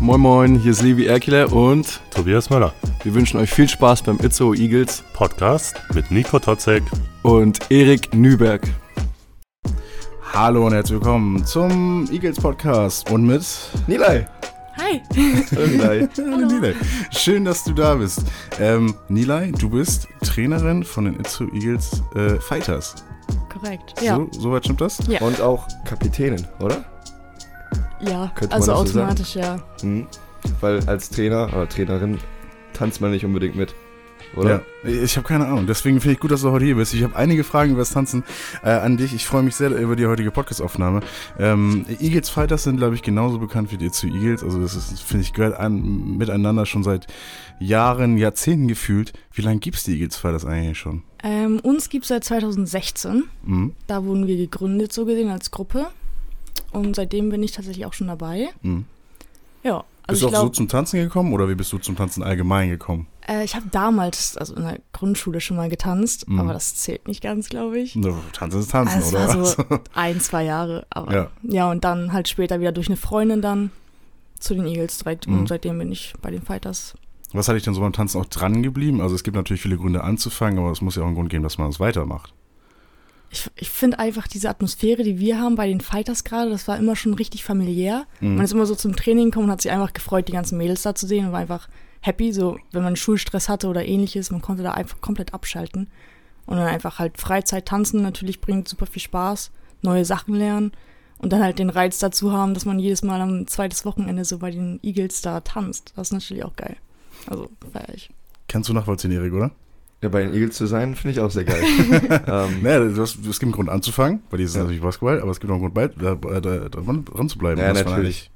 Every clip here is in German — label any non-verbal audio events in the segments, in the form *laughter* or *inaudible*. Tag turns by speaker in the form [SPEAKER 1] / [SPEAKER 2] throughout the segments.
[SPEAKER 1] Moin Moin, hier ist Levi Erkler und
[SPEAKER 2] Tobias Möller.
[SPEAKER 1] wir wünschen euch viel Spaß beim Itzo Eagles
[SPEAKER 2] Podcast mit Nico Totzek.
[SPEAKER 1] und Erik Nüberg.
[SPEAKER 3] Hallo und herzlich willkommen zum Eagles Podcast und mit Nilay.
[SPEAKER 4] Hi. *laughs*
[SPEAKER 3] Hallo Nilay. Hallo Nilay. Schön, dass du da bist. Ähm, Nilay, du bist Trainerin von den Itzu Eagles äh, Fighters.
[SPEAKER 4] Korrekt. Ja.
[SPEAKER 3] So, soweit stimmt das?
[SPEAKER 4] Ja.
[SPEAKER 5] Und auch Kapitänin, oder?
[SPEAKER 4] Ja.
[SPEAKER 5] Könnte man
[SPEAKER 4] Also
[SPEAKER 5] das so sagen?
[SPEAKER 4] automatisch, ja.
[SPEAKER 5] Hm. Weil als Trainer oder Trainerin tanzt man nicht unbedingt mit, oder?
[SPEAKER 3] Ja. Ich habe keine Ahnung. Deswegen finde ich gut, dass du heute hier bist. Ich habe einige Fragen über das Tanzen äh, an dich. Ich freue mich sehr über die heutige Podcast-Aufnahme. Ähm, Eagles Fighters sind, glaube ich, genauso bekannt wie die Itzu Eagles. Also das ist, finde ich, gehört an, miteinander schon seit Jahren, Jahrzehnten gefühlt. Wie lange gibt es die Eagles Fighters eigentlich schon?
[SPEAKER 4] Ähm, uns gibt es seit 2016.
[SPEAKER 3] Mhm.
[SPEAKER 4] Da wurden wir gegründet, so gesehen, als Gruppe. Und seitdem bin ich tatsächlich auch schon dabei.
[SPEAKER 3] Mhm.
[SPEAKER 4] Ja.
[SPEAKER 3] Bist
[SPEAKER 4] Also
[SPEAKER 3] du
[SPEAKER 4] ich
[SPEAKER 3] auch so
[SPEAKER 4] glaube,
[SPEAKER 3] zum Tanzen gekommen oder wie bist du zum Tanzen allgemein gekommen?
[SPEAKER 4] äh, ich habe damals, also in der Grundschule schon mal getanzt,
[SPEAKER 3] Mhm.
[SPEAKER 4] aber das zählt nicht ganz, glaube ich.
[SPEAKER 3] No, Tanzen ist Tanzen,
[SPEAKER 4] Also
[SPEAKER 3] oder?
[SPEAKER 4] war so *laughs* ein, zwei Jahre. Aber
[SPEAKER 3] Ja.
[SPEAKER 4] ja. und dann halt später wieder durch eine Freundin dann zu den Eagles direkt.
[SPEAKER 3] Mhm.
[SPEAKER 4] Und seitdem bin ich bei den Fighters.
[SPEAKER 3] Was hat dich denn so beim Tanzen auch dran geblieben? Also es gibt natürlich viele Gründe anzufangen, aber es muss ja auch einen Grund geben, dass man es weitermacht.
[SPEAKER 4] Ich, ich finde einfach diese Atmosphäre, die wir haben bei den Fighters gerade, das war immer schon richtig familiär.
[SPEAKER 3] Mhm.
[SPEAKER 4] Man ist immer so zum Training gekommen und hat sich einfach gefreut, die ganzen Mädels da zu sehen und war einfach happy. So, wenn man Schulstress hatte oder ähnliches, man konnte da einfach komplett abschalten. Und dann einfach halt Freizeit tanzen natürlich bringt super viel Spaß, neue Sachen lernen und dann halt den Reiz dazu haben, dass man jedes Mal am zweites Wochenende so bei den Eagles da tanzt. Das ist natürlich auch geil. Also, feier ich.
[SPEAKER 3] Kannst du nachvollziehen, Erik, oder?
[SPEAKER 5] Ja, bei den Eagles zu sein, finde ich auch sehr geil. *laughs* ähm,
[SPEAKER 3] Naja, du hast, es gibt einen Grund anzufangen, weil die ist
[SPEAKER 5] Ja.
[SPEAKER 3] natürlich Basketball, aber es gibt auch einen Grund, bei, da, da, da, dran, dran zu bleiben.
[SPEAKER 5] Ja,
[SPEAKER 3] Das war
[SPEAKER 5] natürlich.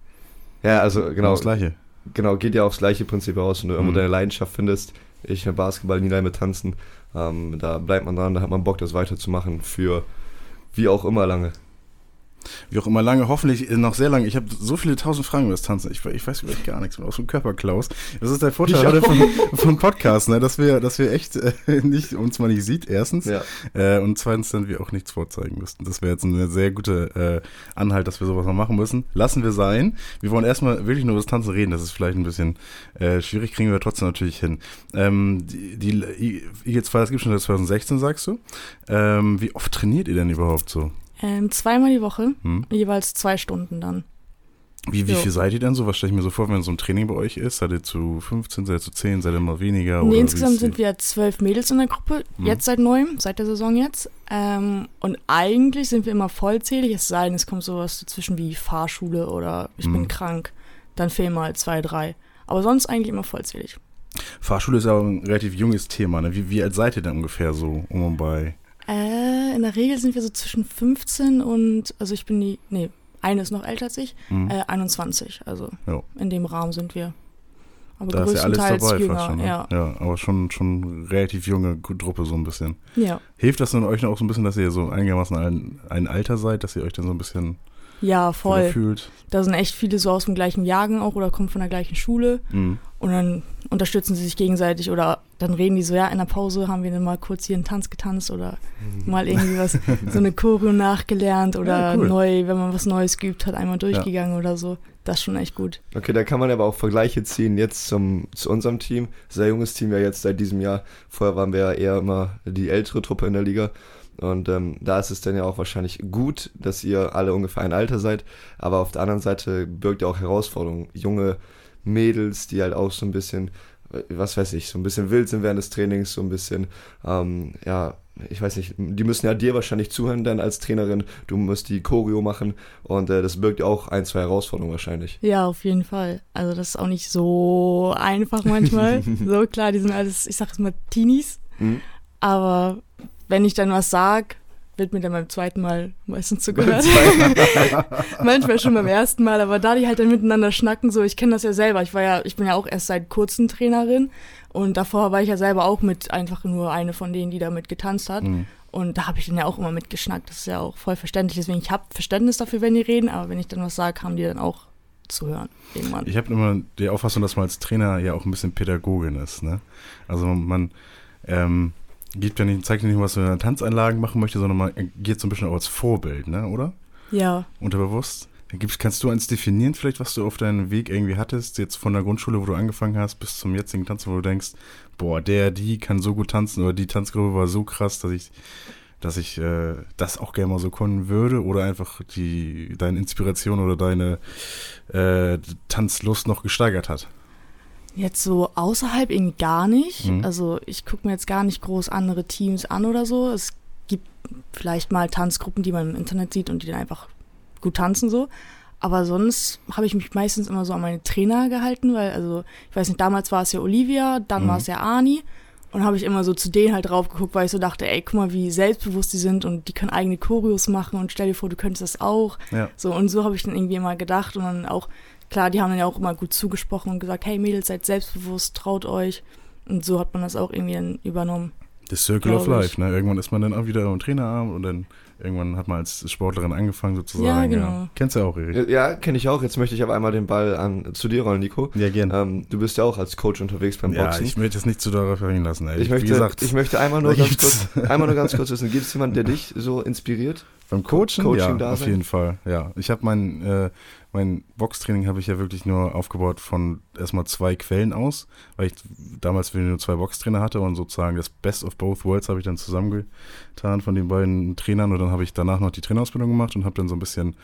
[SPEAKER 5] ja, also
[SPEAKER 3] Genau
[SPEAKER 5] genau,
[SPEAKER 3] das Gleiche.
[SPEAKER 5] genau, geht ja aufs gleiche Prinzip aus. Wenn du irgendwo
[SPEAKER 3] Mhm.
[SPEAKER 5] deine Leidenschaft findest, ich mit Basketball, Nilay mit Tanzen, ähm, da bleibt man dran, da hat man Bock, das weiterzumachen für wie auch immer lange.
[SPEAKER 3] Wie auch immer lange, hoffentlich noch sehr lange. Ich habe so viele tausend Fragen über das Tanzen. Ich, ich weiß wirklich gar nichts mehr aus dem Körperklaus. Das ist der Vorteil von, von Podcasts, ne? dass wir, dass wir echt äh, nicht, uns mal nicht sieht, erstens.
[SPEAKER 5] Ja.
[SPEAKER 3] Äh, und zweitens dann wir auch nichts vorzeigen müssten. Das wäre jetzt eine sehr gute äh, Anhalt, dass wir sowas noch machen müssen. Lassen wir sein. Wir wollen erstmal wirklich nur über das Tanzen reden. Das ist vielleicht ein bisschen äh, schwierig, kriegen wir trotzdem natürlich hin. Ähm, die, die Eagles Fighters gibt schon seit 2016, sagst du. Ähm, wie oft trainiert ihr denn überhaupt so?
[SPEAKER 4] Ähm, zweimal die Woche,
[SPEAKER 3] Hm?
[SPEAKER 4] jeweils zwei Stunden dann.
[SPEAKER 3] Wie, wie
[SPEAKER 4] Jo.
[SPEAKER 3] viel seid ihr denn so? Was stelle ich mir so vor, wenn so ein Training bei euch ist? Seid ihr zu 15, seid ihr zu 10, seid ihr mal weniger?
[SPEAKER 4] Nee,
[SPEAKER 3] oder
[SPEAKER 4] insgesamt sind wir zwölf Mädels in der Gruppe,
[SPEAKER 3] Mhm.
[SPEAKER 4] jetzt seit neuem, seit der Saison jetzt. Ähm, und eigentlich sind wir immer vollzählig, es sei denn, es kommt sowas dazwischen wie Fahrschule oder ich
[SPEAKER 3] Mhm.
[SPEAKER 4] bin krank. Dann fehlen mal zwei, drei. Aber sonst eigentlich immer vollzählig.
[SPEAKER 3] Fahrschule ist ja auch ein relativ junges Thema. Ne? Wie, wie alt seid ihr denn ungefähr so um und bei?
[SPEAKER 4] In der Regel sind wir so zwischen 15 und, also ich bin die, nee, eine ist noch älter als ich,
[SPEAKER 3] Hm?
[SPEAKER 4] äh, 21. Also
[SPEAKER 3] Ja.
[SPEAKER 4] in dem Rahmen sind wir. Aber
[SPEAKER 3] da ist ja alles
[SPEAKER 4] größtenteils
[SPEAKER 3] dabei
[SPEAKER 4] jünger,
[SPEAKER 3] fast schon. Ne?
[SPEAKER 4] ja.
[SPEAKER 3] ja, aber schon, schon relativ junge Truppe so ein bisschen.
[SPEAKER 4] ja.
[SPEAKER 3] Hilft das denn euch auch so ein bisschen, dass ihr so einigermaßen ein, ein Alter seid, dass ihr euch dann so ein bisschen
[SPEAKER 4] Ja, voll.
[SPEAKER 3] fühlt?
[SPEAKER 4] Da sind echt viele so aus dem gleichen Jahrgang auch oder kommen von der gleichen Schule.
[SPEAKER 3] Mhm.
[SPEAKER 4] Und dann unterstützen sie sich gegenseitig oder dann reden die so, ja, in der Pause haben wir dann mal kurz hier einen Tanz getanzt oder mal irgendwie was, so eine *laughs* Choreo nachgelernt oder
[SPEAKER 3] Ja, cool.
[SPEAKER 4] neu, wenn man was Neues geübt hat, einmal durchgegangen oder so. Das ist schon echt gut.
[SPEAKER 5] Okay, da kann man aber auch Vergleiche ziehen jetzt zum, zu unserem Team. Sehr junges Team ja jetzt seit diesem Jahr. Vorher waren wir ja eher immer die ältere Truppe in der Liga. Und ähm, da ist es dann ja auch wahrscheinlich gut, dass ihr alle ungefähr ein Alter seid. Aber auf der anderen Seite birgt ja auch Herausforderungen. Junge Mädels, die halt auch so ein bisschen, was weiß ich, so ein bisschen wild sind während des Trainings, so ein bisschen, ähm, ja, ich weiß nicht, die müssen ja dir wahrscheinlich zuhören dann als Trainerin. Du musst die Choreo machen und äh, das birgt ja auch ein, zwei Herausforderungen wahrscheinlich.
[SPEAKER 4] Ja, auf jeden Fall. Also das ist auch nicht so einfach manchmal. *laughs* so klar, die sind alles, ich sag jetzt mal Teenies.
[SPEAKER 5] Mhm.
[SPEAKER 4] Aber wenn ich dann was sag, wird mir dann beim zweiten Mal meistens zugehört. *laughs* Manchmal schon beim ersten Mal, aber da die halt dann miteinander schnacken, so, ich kenne das ja selber. Ich war ja, ich bin ja auch erst seit kurzem Trainerin und davor war ich ja selber auch mit einfach nur eine von denen, die damit getanzt hat.
[SPEAKER 3] Mhm.
[SPEAKER 4] Und da habe ich dann ja auch immer mitgeschnackt. Das ist ja auch voll verständlich. Deswegen, ich habe Verständnis dafür, wenn die reden, aber wenn ich dann was sage, haben die dann auch zu hören. Irgendwann.
[SPEAKER 3] Ich habe immer die Auffassung, dass man als Trainer ja auch ein bisschen Pädagogin ist. Ne? Also man ähm, gibt ja nicht, zeigt ja nicht, was man in Tanzeinlagen machen möchte, sondern man geht so ein bisschen auch als Vorbild, ne? oder?
[SPEAKER 4] Ja,
[SPEAKER 3] Unterbewusst. Kannst du eins definieren, vielleicht, was du auf deinem Weg irgendwie hattest, jetzt von der Grundschule, wo du angefangen hast, bis zum jetzigen Tanzen, wo du denkst, boah, der, die kann so gut tanzen oder die Tanzgruppe war so krass, dass ich, dass ich äh, das auch gerne mal so können würde oder einfach die, deine Inspiration oder deine äh, Tanzlust noch gesteigert hat?
[SPEAKER 4] Jetzt so außerhalb irgendwie gar nicht.
[SPEAKER 3] Mhm.
[SPEAKER 4] Also ich gucke mir jetzt gar nicht groß andere Teams an oder so. Es gibt vielleicht mal Tanzgruppen, die man im Internet sieht und die dann einfach gut tanzen so. Aber sonst habe ich mich meistens immer so an meine Trainer gehalten, weil, also, ich weiß nicht, damals war es ja Olivia, dann
[SPEAKER 3] Mhm.
[SPEAKER 4] war es ja Ani. Und habe ich immer so zu denen halt drauf geguckt, weil ich so dachte, ey, guck mal, wie selbstbewusst die sind und die können eigene Choreos machen und stell dir vor, du könntest das auch.
[SPEAKER 3] Ja.
[SPEAKER 4] So, und so habe ich dann irgendwie immer gedacht und dann auch, klar, die haben dann ja auch immer gut zugesprochen und gesagt, hey Mädels, seid selbstbewusst, traut euch. Und so hat man das auch irgendwie dann übernommen.
[SPEAKER 3] The Circle of. Life, ne? Irgendwann ist man dann auch wieder im Trainerarm und dann irgendwann hat man als Sportlerin angefangen sozusagen.
[SPEAKER 4] Ja, genau.
[SPEAKER 3] Kennst du ja auch, Erik?
[SPEAKER 5] Ja, kenne ich auch. Jetzt möchte ich aber einmal den Ball an, zu dir rollen, Nico.
[SPEAKER 3] Ja, gerne.
[SPEAKER 5] Ähm, du bist ja auch als Coach unterwegs beim
[SPEAKER 3] Ja,
[SPEAKER 5] Boxen.
[SPEAKER 3] ich möchte es nicht zu darauf verringern lassen. Ey.
[SPEAKER 5] Ich möchte,
[SPEAKER 3] Wie gesagt,
[SPEAKER 5] ich möchte einmal nur ganz kurz, einmal nur ganz kurz wissen, gibt es jemanden, der dich so inspiriert?
[SPEAKER 3] beim Coachen,
[SPEAKER 5] Coaching
[SPEAKER 3] ja, auf jeden Fall. Ja, ich habe mein äh, mein Boxtraining habe ich ja wirklich nur aufgebaut von erstmal zwei Quellen aus, weil ich damals nur zwei Boxtrainer hatte und sozusagen das Best of Both Worlds habe ich dann zusammengetan von den beiden Trainern und dann habe ich danach noch die Trainerausbildung gemacht und habe dann so ein bisschen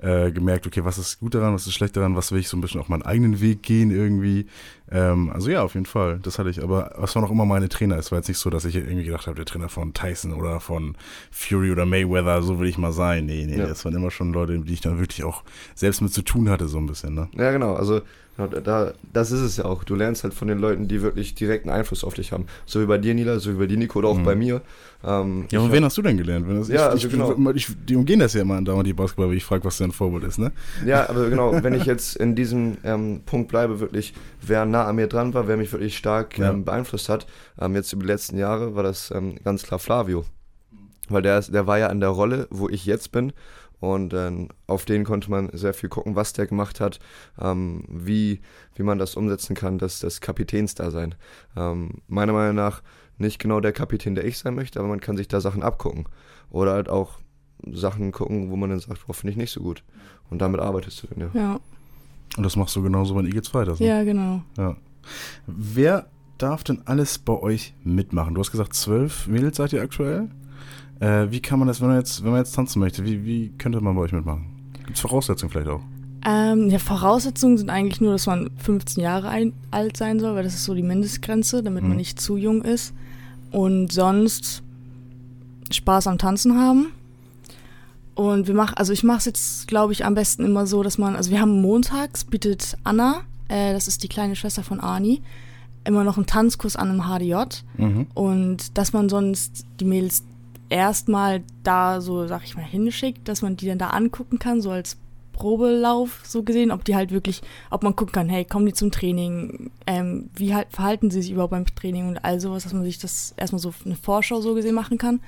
[SPEAKER 3] äh, gemerkt, okay, was ist gut daran, was ist schlecht daran, was will ich so ein bisschen auf meinen eigenen Weg gehen irgendwie. Ähm, also ja, auf jeden Fall, das hatte ich. Aber was war noch immer meine Trainer? Es war jetzt nicht so, dass ich irgendwie gedacht habe, der Trainer von Tyson oder von Fury oder Mayweather, so will ich mal sein. Nee, nee,
[SPEAKER 5] Ja.
[SPEAKER 3] das waren immer schon Leute, die ich dann wirklich auch selbst mit zu tun hatte, so ein bisschen, ne?
[SPEAKER 5] Ja, genau. Also genau, da, das ist es ja auch. Du lernst halt von den Leuten, die wirklich direkten Einfluss auf dich haben. So wie bei dir, Nila, so wie bei dir, Nico, oder auch
[SPEAKER 3] Mhm.
[SPEAKER 5] bei mir. Ähm,
[SPEAKER 3] Ja, und wen hast du denn gelernt? Wenn das,
[SPEAKER 5] Ja,
[SPEAKER 3] ich,
[SPEAKER 5] also
[SPEAKER 3] ich,
[SPEAKER 5] genau.
[SPEAKER 3] Ich, die umgehen das ja immer andauernd, die Basketballer, wenn ich frage, was dein Vorbild ist, ne?
[SPEAKER 5] Ja, *laughs* aber genau, wenn ich jetzt in diesem ähm, Punkt bleibe, wirklich, wer nah an mir dran war, wer mich wirklich stark
[SPEAKER 3] Ja.
[SPEAKER 5] ähm, beeinflusst hat, ähm, jetzt über die letzten Jahre, war das ähm, ganz klar Flavio. Weil der, der war ja in der Rolle, wo ich jetzt bin. Und ähm, auf den konnte man sehr viel gucken, was der gemacht hat, ähm, wie, wie man das umsetzen kann, das, das Kapitänsdasein. Ähm, meiner Meinung nach nicht genau der Kapitän, der ich sein möchte, aber man kann sich da Sachen abgucken. Oder halt auch Sachen gucken, wo man dann sagt, boah, finde ich nicht so gut. Und damit arbeitest du dann, ja.
[SPEAKER 4] Ja,
[SPEAKER 3] Und das machst du genauso bei Eagles Fighters, ne?
[SPEAKER 4] ja, genau.
[SPEAKER 3] Ja. Wer darf denn alles bei euch mitmachen? Du hast gesagt, zwölf Mädels seid ihr aktuell. Äh, wie kann man das, wenn man jetzt, wenn man jetzt tanzen möchte, wie, wie könnte man bei euch mitmachen? Gibt es Voraussetzungen vielleicht auch?
[SPEAKER 4] Ähm, ja, Voraussetzungen sind eigentlich nur, dass man 15 Jahre ein, alt sein soll, weil das ist so die Mindestgrenze, damit
[SPEAKER 3] Mhm.
[SPEAKER 4] man nicht zu jung ist. Und sonst Spaß am Tanzen haben. Und wir machen, also ich mache es jetzt, glaube ich, am besten immer so, dass man, also wir haben montags, bietet Anna, äh, das ist die kleine Schwester von Ani, immer noch einen Tanzkurs an im HDJ.
[SPEAKER 3] Mhm.
[SPEAKER 4] Und dass man sonst die Mädels erstmal da so, sag ich mal, hinschickt, dass man die dann da angucken kann, so als Probelauf so gesehen, ob die halt wirklich, ob man gucken kann, hey, kommen die zum Training, ähm, wie halt verhalten sie sich überhaupt beim Training und all sowas, dass man sich das erstmal so eine Vorschau so gesehen machen kann.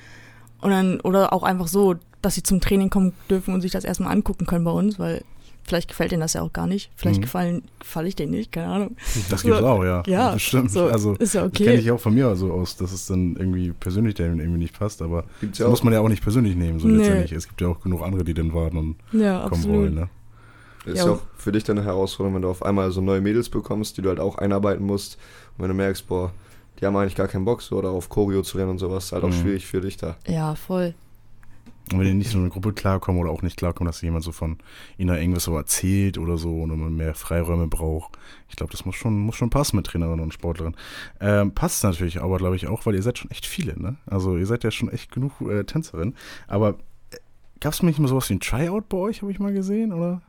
[SPEAKER 4] Und dann, oder auch einfach so, dass sie zum Training kommen dürfen und sich das erstmal angucken können bei uns, weil vielleicht gefällt denen das ja auch gar nicht. Vielleicht
[SPEAKER 3] Mhm.
[SPEAKER 4] gefallen, gefalle ich denen nicht, keine Ahnung.
[SPEAKER 3] Das *laughs* gibt's
[SPEAKER 4] So,
[SPEAKER 3] auch, ja.
[SPEAKER 4] Ja,
[SPEAKER 3] Bestimmt.
[SPEAKER 4] so,
[SPEAKER 3] also,
[SPEAKER 4] ist ja
[SPEAKER 3] das kenne
[SPEAKER 4] okay.
[SPEAKER 3] ich auch von mir so aus, dass es dann irgendwie persönlich denen irgendwie nicht passt, aber
[SPEAKER 5] Gibt's
[SPEAKER 3] das
[SPEAKER 5] ja
[SPEAKER 3] muss
[SPEAKER 5] auch.
[SPEAKER 3] man ja auch nicht persönlich nehmen, so
[SPEAKER 4] Nee.
[SPEAKER 3] letztendlich. Es gibt ja auch genug andere, die dann warten und
[SPEAKER 4] Ja,
[SPEAKER 3] kommen
[SPEAKER 4] absolut.
[SPEAKER 3] wollen, ne?
[SPEAKER 5] Ist
[SPEAKER 4] Ja.
[SPEAKER 5] ja auch für dich dann eine Herausforderung, wenn du auf einmal so neue Mädels bekommst, die du halt auch einarbeiten musst. Und wenn du merkst, boah, die haben eigentlich gar keinen Bock so oder auf Choreo zu rennen und sowas, ist halt auch
[SPEAKER 3] Mhm.
[SPEAKER 5] schwierig für dich da.
[SPEAKER 4] Ja, voll.
[SPEAKER 3] Und wenn die nicht so eine Gruppe klarkommen oder auch nicht klarkommen, dass jemand so von ihnen irgendwas so erzählt oder so und man mehr Freiräume braucht. Ich glaube, das muss schon, muss schon passen mit Trainerin und Sportlerin. Ähm, passt natürlich aber, glaube ich, auch, weil ihr seid schon echt viele, ne? Also ihr seid ja schon echt genug äh, Tänzerin. Aber gab es nicht mal sowas wie ein Tryout bei euch, habe ich mal gesehen, oder?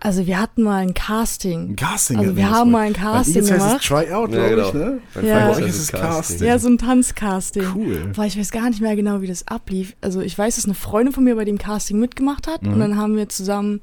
[SPEAKER 4] Also wir hatten mal ein Casting.
[SPEAKER 3] Ein Casting.
[SPEAKER 4] Also
[SPEAKER 3] hatten
[SPEAKER 4] wir haben
[SPEAKER 3] bei-
[SPEAKER 4] mal ein
[SPEAKER 3] Bei
[SPEAKER 4] Casting
[SPEAKER 3] Eagles heißt es
[SPEAKER 4] gemacht.
[SPEAKER 3] Tryout,
[SPEAKER 5] Ja,
[SPEAKER 3] glaube ich,
[SPEAKER 5] genau.
[SPEAKER 3] ne?
[SPEAKER 5] Beim
[SPEAKER 4] Ja.
[SPEAKER 3] Bei euch ist
[SPEAKER 5] es
[SPEAKER 3] Casting.
[SPEAKER 4] Ja, so ein Tanzcasting.
[SPEAKER 3] Cool.
[SPEAKER 4] Boah, ich weiß gar nicht mehr genau, wie das ablief. Also ich weiß, dass eine Freundin von mir bei dem Casting mitgemacht hat
[SPEAKER 3] Mhm.
[SPEAKER 4] und dann haben wir zusammen,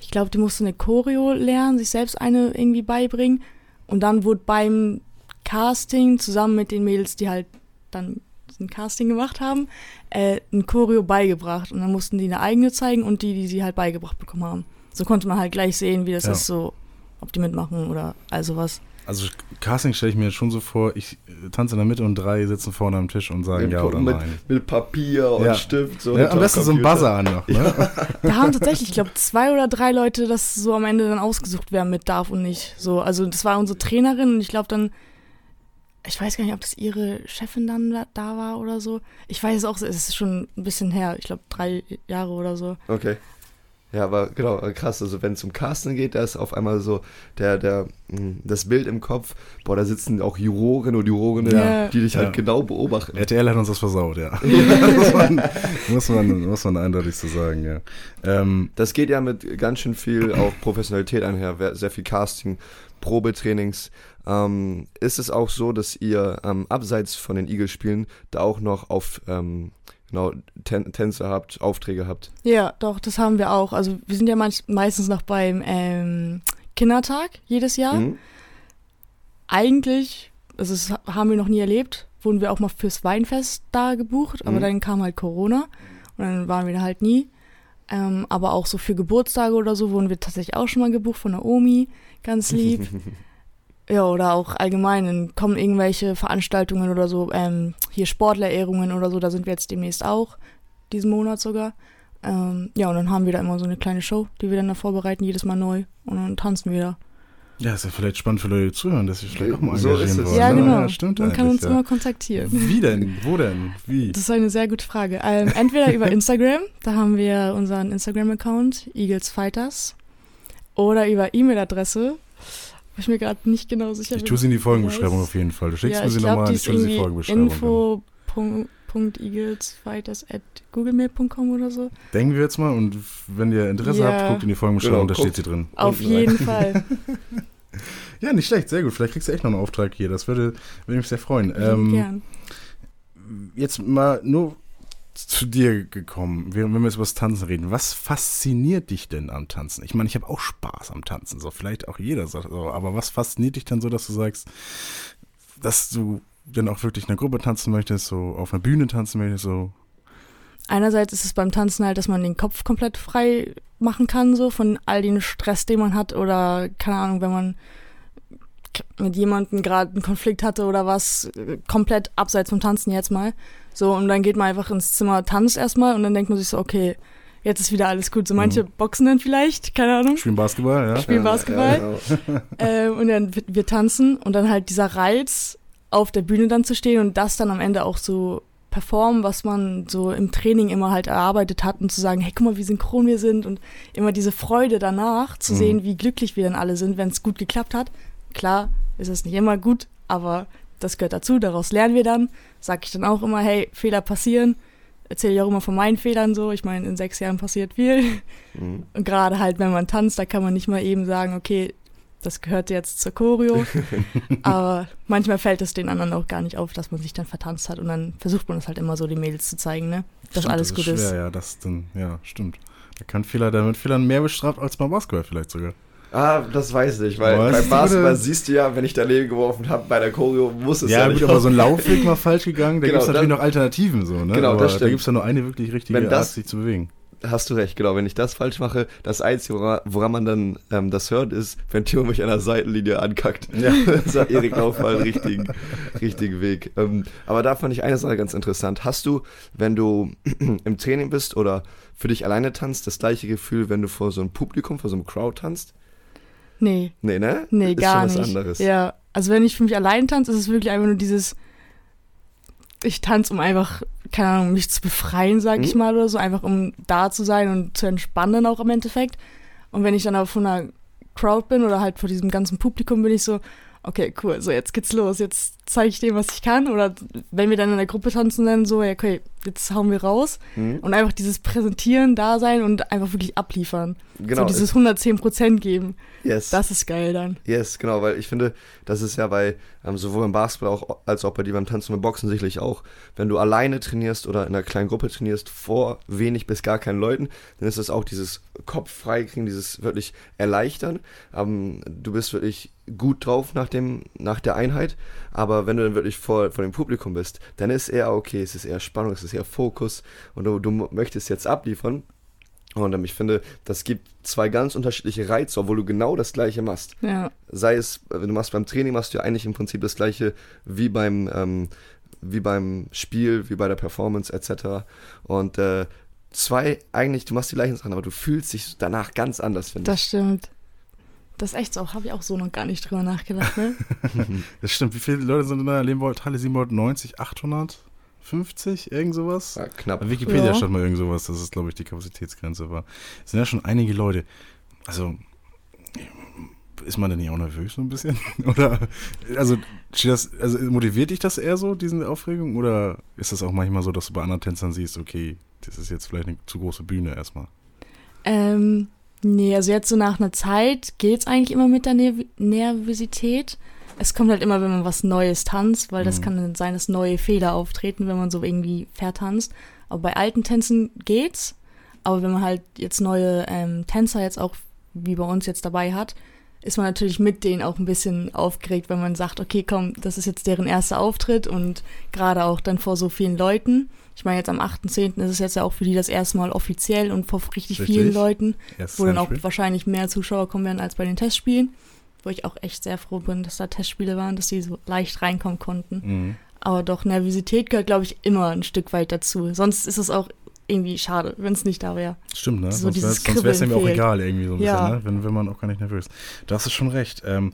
[SPEAKER 4] ich glaube, die musste eine Choreo lernen, sich selbst eine irgendwie beibringen und dann wurde beim Casting zusammen mit den Mädels, die halt dann ein Casting gemacht haben, äh, ein Choreo beigebracht und dann mussten die eine eigene zeigen und die, die sie halt beigebracht bekommen haben. So konnte man halt gleich sehen, wie das
[SPEAKER 3] Ja.
[SPEAKER 4] ist, so, ob die mitmachen oder all sowas.
[SPEAKER 3] Also Casting stelle ich mir jetzt schon so vor, ich äh, tanze in der Mitte und drei sitzen vorne am Tisch und sagen ja oder
[SPEAKER 5] mit,
[SPEAKER 3] nein.
[SPEAKER 5] mit Papier und
[SPEAKER 3] Ja.
[SPEAKER 5] Stift. So
[SPEAKER 3] Ja, am besten so ein. Buzzer an noch, ne? *laughs*
[SPEAKER 4] Da haben tatsächlich, ich glaube, zwei oder drei Leute das so am Ende dann ausgesucht, wer mit darf und nicht. So, also das war unsere Trainerin und ich glaube dann, ich weiß gar nicht, ob das ihre Chefin dann da, da war oder so. Ich weiß es auch, es ist schon ein bisschen her, ich glaube drei Jahre oder so.
[SPEAKER 5] Okay. Ja, aber genau, krass. Also wenn es um Casting geht, da ist auf einmal so der, der, mh, das Bild im Kopf, boah, da sitzen auch Juroren und Jurorinnen,
[SPEAKER 4] Ja.
[SPEAKER 5] die dich halt
[SPEAKER 3] Ja.
[SPEAKER 5] genau beobachten.
[SPEAKER 3] RTL hat uns das versaut, ja. *laughs* *laughs* muss, man, muss, man, muss man eindeutig so sagen, ja. Ähm,
[SPEAKER 5] Das geht ja mit ganz schön viel auch Professionalität einher, sehr viel Casting, Probetrainings. Ähm, ist es auch so, dass ihr ähm, abseits von den Eagles-Spielen da auch noch auf ähm, genau, Tän Tänze habt, Aufträge habt?
[SPEAKER 4] Ja, doch, das haben wir auch. Also wir sind ja meistens noch beim ähm, Kindertag jedes Jahr.
[SPEAKER 5] Mhm.
[SPEAKER 4] Eigentlich, also das haben wir noch nie erlebt, wurden wir auch mal fürs Weinfest da gebucht, aber
[SPEAKER 5] Mhm.
[SPEAKER 4] dann kam halt Corona und dann waren wir da halt nie. Ähm, aber auch so für Geburtstage oder so wurden wir tatsächlich auch schon mal gebucht von der Omi, ganz lieb. *laughs* ja, oder auch allgemein, dann kommen irgendwelche Veranstaltungen oder so, ähm, hier Sportlerehrungen oder so, da sind wir jetzt demnächst auch, diesen Monat sogar. Ähm, ja, und dann haben wir da immer so eine kleine Show, die wir dann da vorbereiten, jedes Mal neu. Und dann tanzen wir da.
[SPEAKER 3] ja, ist ja vielleicht spannend für Leute, die zuhören, dass sie vielleicht auch mal
[SPEAKER 5] So
[SPEAKER 3] engagieren
[SPEAKER 5] ist es.
[SPEAKER 3] wollen.
[SPEAKER 4] ja,
[SPEAKER 3] ne?
[SPEAKER 4] genau.
[SPEAKER 3] Ja, stimmt
[SPEAKER 4] Man kann uns
[SPEAKER 3] ja.
[SPEAKER 4] immer kontaktieren.
[SPEAKER 3] Wie denn? Wo denn? Wie?
[SPEAKER 4] Das ist eine sehr gute Frage. Ähm, entweder über *laughs* Instagram, da haben wir unseren Instagram-Account, Eagles Fighters, oder über E-Mail-Adresse, wo ich mir gerade nicht genau sicher
[SPEAKER 3] Ich
[SPEAKER 4] bin.
[SPEAKER 3] tue sie in die Folgenbeschreibung auf jeden Fall. Du schickst
[SPEAKER 4] ja,
[SPEAKER 3] mir
[SPEAKER 4] ich
[SPEAKER 3] sie nochmal,
[SPEAKER 4] die
[SPEAKER 3] ich tue sie in die Folgenbeschreibung.
[SPEAKER 4] at googlemail.com oder so.
[SPEAKER 3] Denken wir jetzt mal und wenn ihr Interesse
[SPEAKER 4] Ja.
[SPEAKER 3] habt, guckt in die Folgenbeschreibung,
[SPEAKER 5] Genau,
[SPEAKER 3] da steht sie drin.
[SPEAKER 4] Auf
[SPEAKER 5] Unten
[SPEAKER 4] jeden Fall. *laughs*
[SPEAKER 3] Ja, nicht schlecht, sehr gut. Vielleicht kriegst du echt noch einen Auftrag hier. Das würde, würde mich sehr freuen. Ähm,
[SPEAKER 4] gern.
[SPEAKER 3] jetzt mal nur zu dir gekommen, wenn wir jetzt über das Tanzen reden. Was fasziniert dich denn am Tanzen? Ich meine, ich habe auch Spaß am Tanzen, so vielleicht auch jeder so, aber was fasziniert dich dann so, dass du sagst, dass du dann auch wirklich in einer Gruppe tanzen möchtest, so auf einer Bühne tanzen möchtest, so
[SPEAKER 4] Einerseits ist es beim Tanzen halt, dass man den Kopf komplett frei machen kann, so von all den Stress, den man hat oder keine Ahnung, wenn man mit jemandem gerade einen Konflikt hatte oder was, äh, komplett abseits vom Tanzen jetzt mal. So, und dann geht man einfach ins Zimmer, tanzt erstmal und dann denkt man sich so, okay, jetzt ist wieder alles gut. So manche boxen dann vielleicht, keine Ahnung,
[SPEAKER 3] spielen Basketball, ja?
[SPEAKER 4] spielen Basketball.
[SPEAKER 5] Ja, genau. *laughs*
[SPEAKER 4] Ähm, und dann wir, wir tanzen und dann halt dieser Reiz, auf der Bühne dann zu stehen und das dann am Ende auch so performen, was man so im Training immer halt erarbeitet hat und zu sagen, hey, guck mal, wie synchron wir sind und immer diese Freude danach zu
[SPEAKER 3] Mhm.
[SPEAKER 4] sehen, wie glücklich wir dann alle sind, wenn es gut geklappt hat. Klar ist es nicht immer gut, aber das gehört dazu, daraus lernen wir dann. Sag ich dann auch immer, hey, Fehler passieren. Erzähle ich auch immer von meinen Fehlern so. Ich meine, in sechs Jahren passiert viel.
[SPEAKER 5] Mhm.
[SPEAKER 4] Und gerade halt, wenn man tanzt, da kann man nicht mal eben sagen, okay, das gehört jetzt zur Choreo. *laughs* Aber manchmal fällt es den anderen auch gar nicht auf, dass man sich dann vertanzt hat. Und dann versucht man es halt immer so den Mädels zu zeigen, ne? Dass
[SPEAKER 3] Stimmt,
[SPEAKER 4] alles
[SPEAKER 3] das
[SPEAKER 4] gut
[SPEAKER 3] ist.
[SPEAKER 4] ist.
[SPEAKER 3] Schwer, ja, das dann, ja, stimmt. Da kann Fehler, da wird Fehlern mehr bestraft als beim Basketball vielleicht sogar.
[SPEAKER 5] Ah, das weiß ich, weil
[SPEAKER 3] Weißt
[SPEAKER 5] beim Basketball siehst du ja, wenn ich daneben geworfen habe, bei der Choreo muss es ja,
[SPEAKER 3] Ja,
[SPEAKER 5] nicht
[SPEAKER 3] gut, aber so ein *laughs* Laufweg mal falsch gegangen, da
[SPEAKER 5] Genau,
[SPEAKER 3] gibt es natürlich
[SPEAKER 5] das-
[SPEAKER 3] noch Alternativen so, ne?
[SPEAKER 5] Genau,
[SPEAKER 3] aber
[SPEAKER 5] das
[SPEAKER 3] Da
[SPEAKER 5] stimmt.
[SPEAKER 3] gibt es ja nur eine wirklich richtige
[SPEAKER 5] Wenn das-
[SPEAKER 3] Art, sich zu bewegen.
[SPEAKER 5] Hast du recht, genau. Wenn ich das falsch mache, das Einzige, woran, woran man dann ähm, das hört, ist, wenn Timo mich an der Seitenlinie ankackt. *laughs*
[SPEAKER 3] Ja. *laughs*
[SPEAKER 5] sagt Erik Lauf mal richtigen, richtigen Weg. Ähm, aber da fand ich eine Sache ganz interessant. Hast du, wenn du *clears throat* im Training bist oder für dich alleine tanzt, das gleiche Gefühl, wenn du vor so einem Publikum, vor so einem Crowd tanzt?
[SPEAKER 4] Nee,
[SPEAKER 5] Nee, ne?
[SPEAKER 4] nee,
[SPEAKER 5] ist
[SPEAKER 4] gar nicht.
[SPEAKER 5] anderes.
[SPEAKER 4] Ja, also wenn ich für mich allein tanze, ist es wirklich einfach nur dieses, ich tanze, um einfach, keine Ahnung, mich zu befreien, sag ich
[SPEAKER 5] Mhm.
[SPEAKER 4] mal, oder so, einfach um da zu sein und zu entspannen auch im Endeffekt. Und wenn ich dann aber von einer Crowd bin oder halt vor diesem ganzen Publikum, bin ich so, okay, cool, so jetzt geht's los, jetzt zeige ich dem, was ich kann. Oder wenn wir dann in der Gruppe tanzen, dann so, ja, okay, jetzt hauen wir raus.
[SPEAKER 5] Mhm.
[SPEAKER 4] Und einfach dieses Präsentieren, da sein und einfach wirklich abliefern.
[SPEAKER 5] Genau.
[SPEAKER 4] So dieses 110% geben.
[SPEAKER 5] yes.
[SPEAKER 4] Das ist geil dann.
[SPEAKER 5] Yes, genau, weil ich finde, das ist ja bei ähm, sowohl beim Basketball auch, als auch bei dir beim Tanzen und beim Boxen sicherlich auch, wenn du alleine trainierst oder in einer kleinen Gruppe trainierst, vor wenig bis gar keinen Leuten, dann ist es auch dieses Kopf freikriegen, dieses wirklich erleichtern. Ähm, du bist wirklich gut drauf nach, dem, nach der Einheit, aber wenn du dann wirklich vor, vor dem Publikum bist, dann ist eher okay, es ist eher Spannung, es ist eher Fokus und du, du möchtest jetzt abliefern Und ähm, ich finde, das gibt zwei ganz unterschiedliche Reize, obwohl du genau das gleiche machst.
[SPEAKER 4] Ja.
[SPEAKER 5] Sei es, äh, du machst beim Training, machst du ja eigentlich im Prinzip das gleiche wie beim, ähm, wie beim Spiel, wie bei der Performance etc. Und äh, zwei, eigentlich, du machst die gleichen Sachen, aber du fühlst dich danach ganz anders, finde
[SPEAKER 4] Das
[SPEAKER 5] ich.
[SPEAKER 4] stimmt. Das ist echt so, habe ich auch so noch gar nicht drüber nachgedacht, ne? *laughs*
[SPEAKER 3] Das stimmt. Wie viele Leute sind in der Lehmbold-Halle? 790, 850, irgend sowas?
[SPEAKER 5] Ja, knapp.
[SPEAKER 3] Bei Wikipedia
[SPEAKER 4] Ja.
[SPEAKER 3] stand mal irgend sowas, dass es, glaube ich, die Kapazitätsgrenze war. Es sind ja schon einige Leute. Also, ist man denn nicht auch nervös so ein bisschen? *laughs* Oder, also, das, also motiviert dich das eher so, diese Aufregung? Oder ist das auch manchmal so, dass du bei anderen Tänzern siehst, okay, das ist jetzt vielleicht eine zu große Bühne erstmal?
[SPEAKER 4] Ähm, nee, also jetzt so nach einer Zeit geht's eigentlich immer mit der Nerv Nervosität. Es kommt halt immer, wenn man was Neues tanzt, weil das
[SPEAKER 3] Mhm.
[SPEAKER 4] kann dann sein, dass neue Fehler auftreten, wenn man so irgendwie vertanzt. Aber bei alten Tänzen geht's. Aber wenn man halt jetzt neue ähm, Tänzer jetzt auch wie bei uns jetzt dabei hat, ist man natürlich mit denen auch ein bisschen aufgeregt, wenn man sagt, okay, komm, das ist jetzt deren erster Auftritt und gerade auch dann vor so vielen Leuten. Ich meine, jetzt am 8.10. ist es jetzt ja auch für die das erste Mal offiziell und vor richtig,
[SPEAKER 3] Richtig.
[SPEAKER 4] vielen Leuten,
[SPEAKER 3] Erstes
[SPEAKER 4] wo dann auch wahrscheinlich mehr Zuschauer kommen werden als bei den Testspielen. Wo ich auch echt sehr froh bin, dass da Testspiele waren, dass die so leicht reinkommen konnten.
[SPEAKER 3] Mhm.
[SPEAKER 4] Aber doch, Nervosität gehört, glaube ich, immer ein Stück weit dazu. Sonst ist es auch irgendwie schade, wenn es nicht da wäre.
[SPEAKER 3] Stimmt, ne?
[SPEAKER 4] So
[SPEAKER 3] sonst wäre es ihm auch egal irgendwie so ein
[SPEAKER 4] Ja.
[SPEAKER 3] bisschen, ne? wenn, wenn man auch gar nicht nervös ist. Da hast du schon recht. Ähm,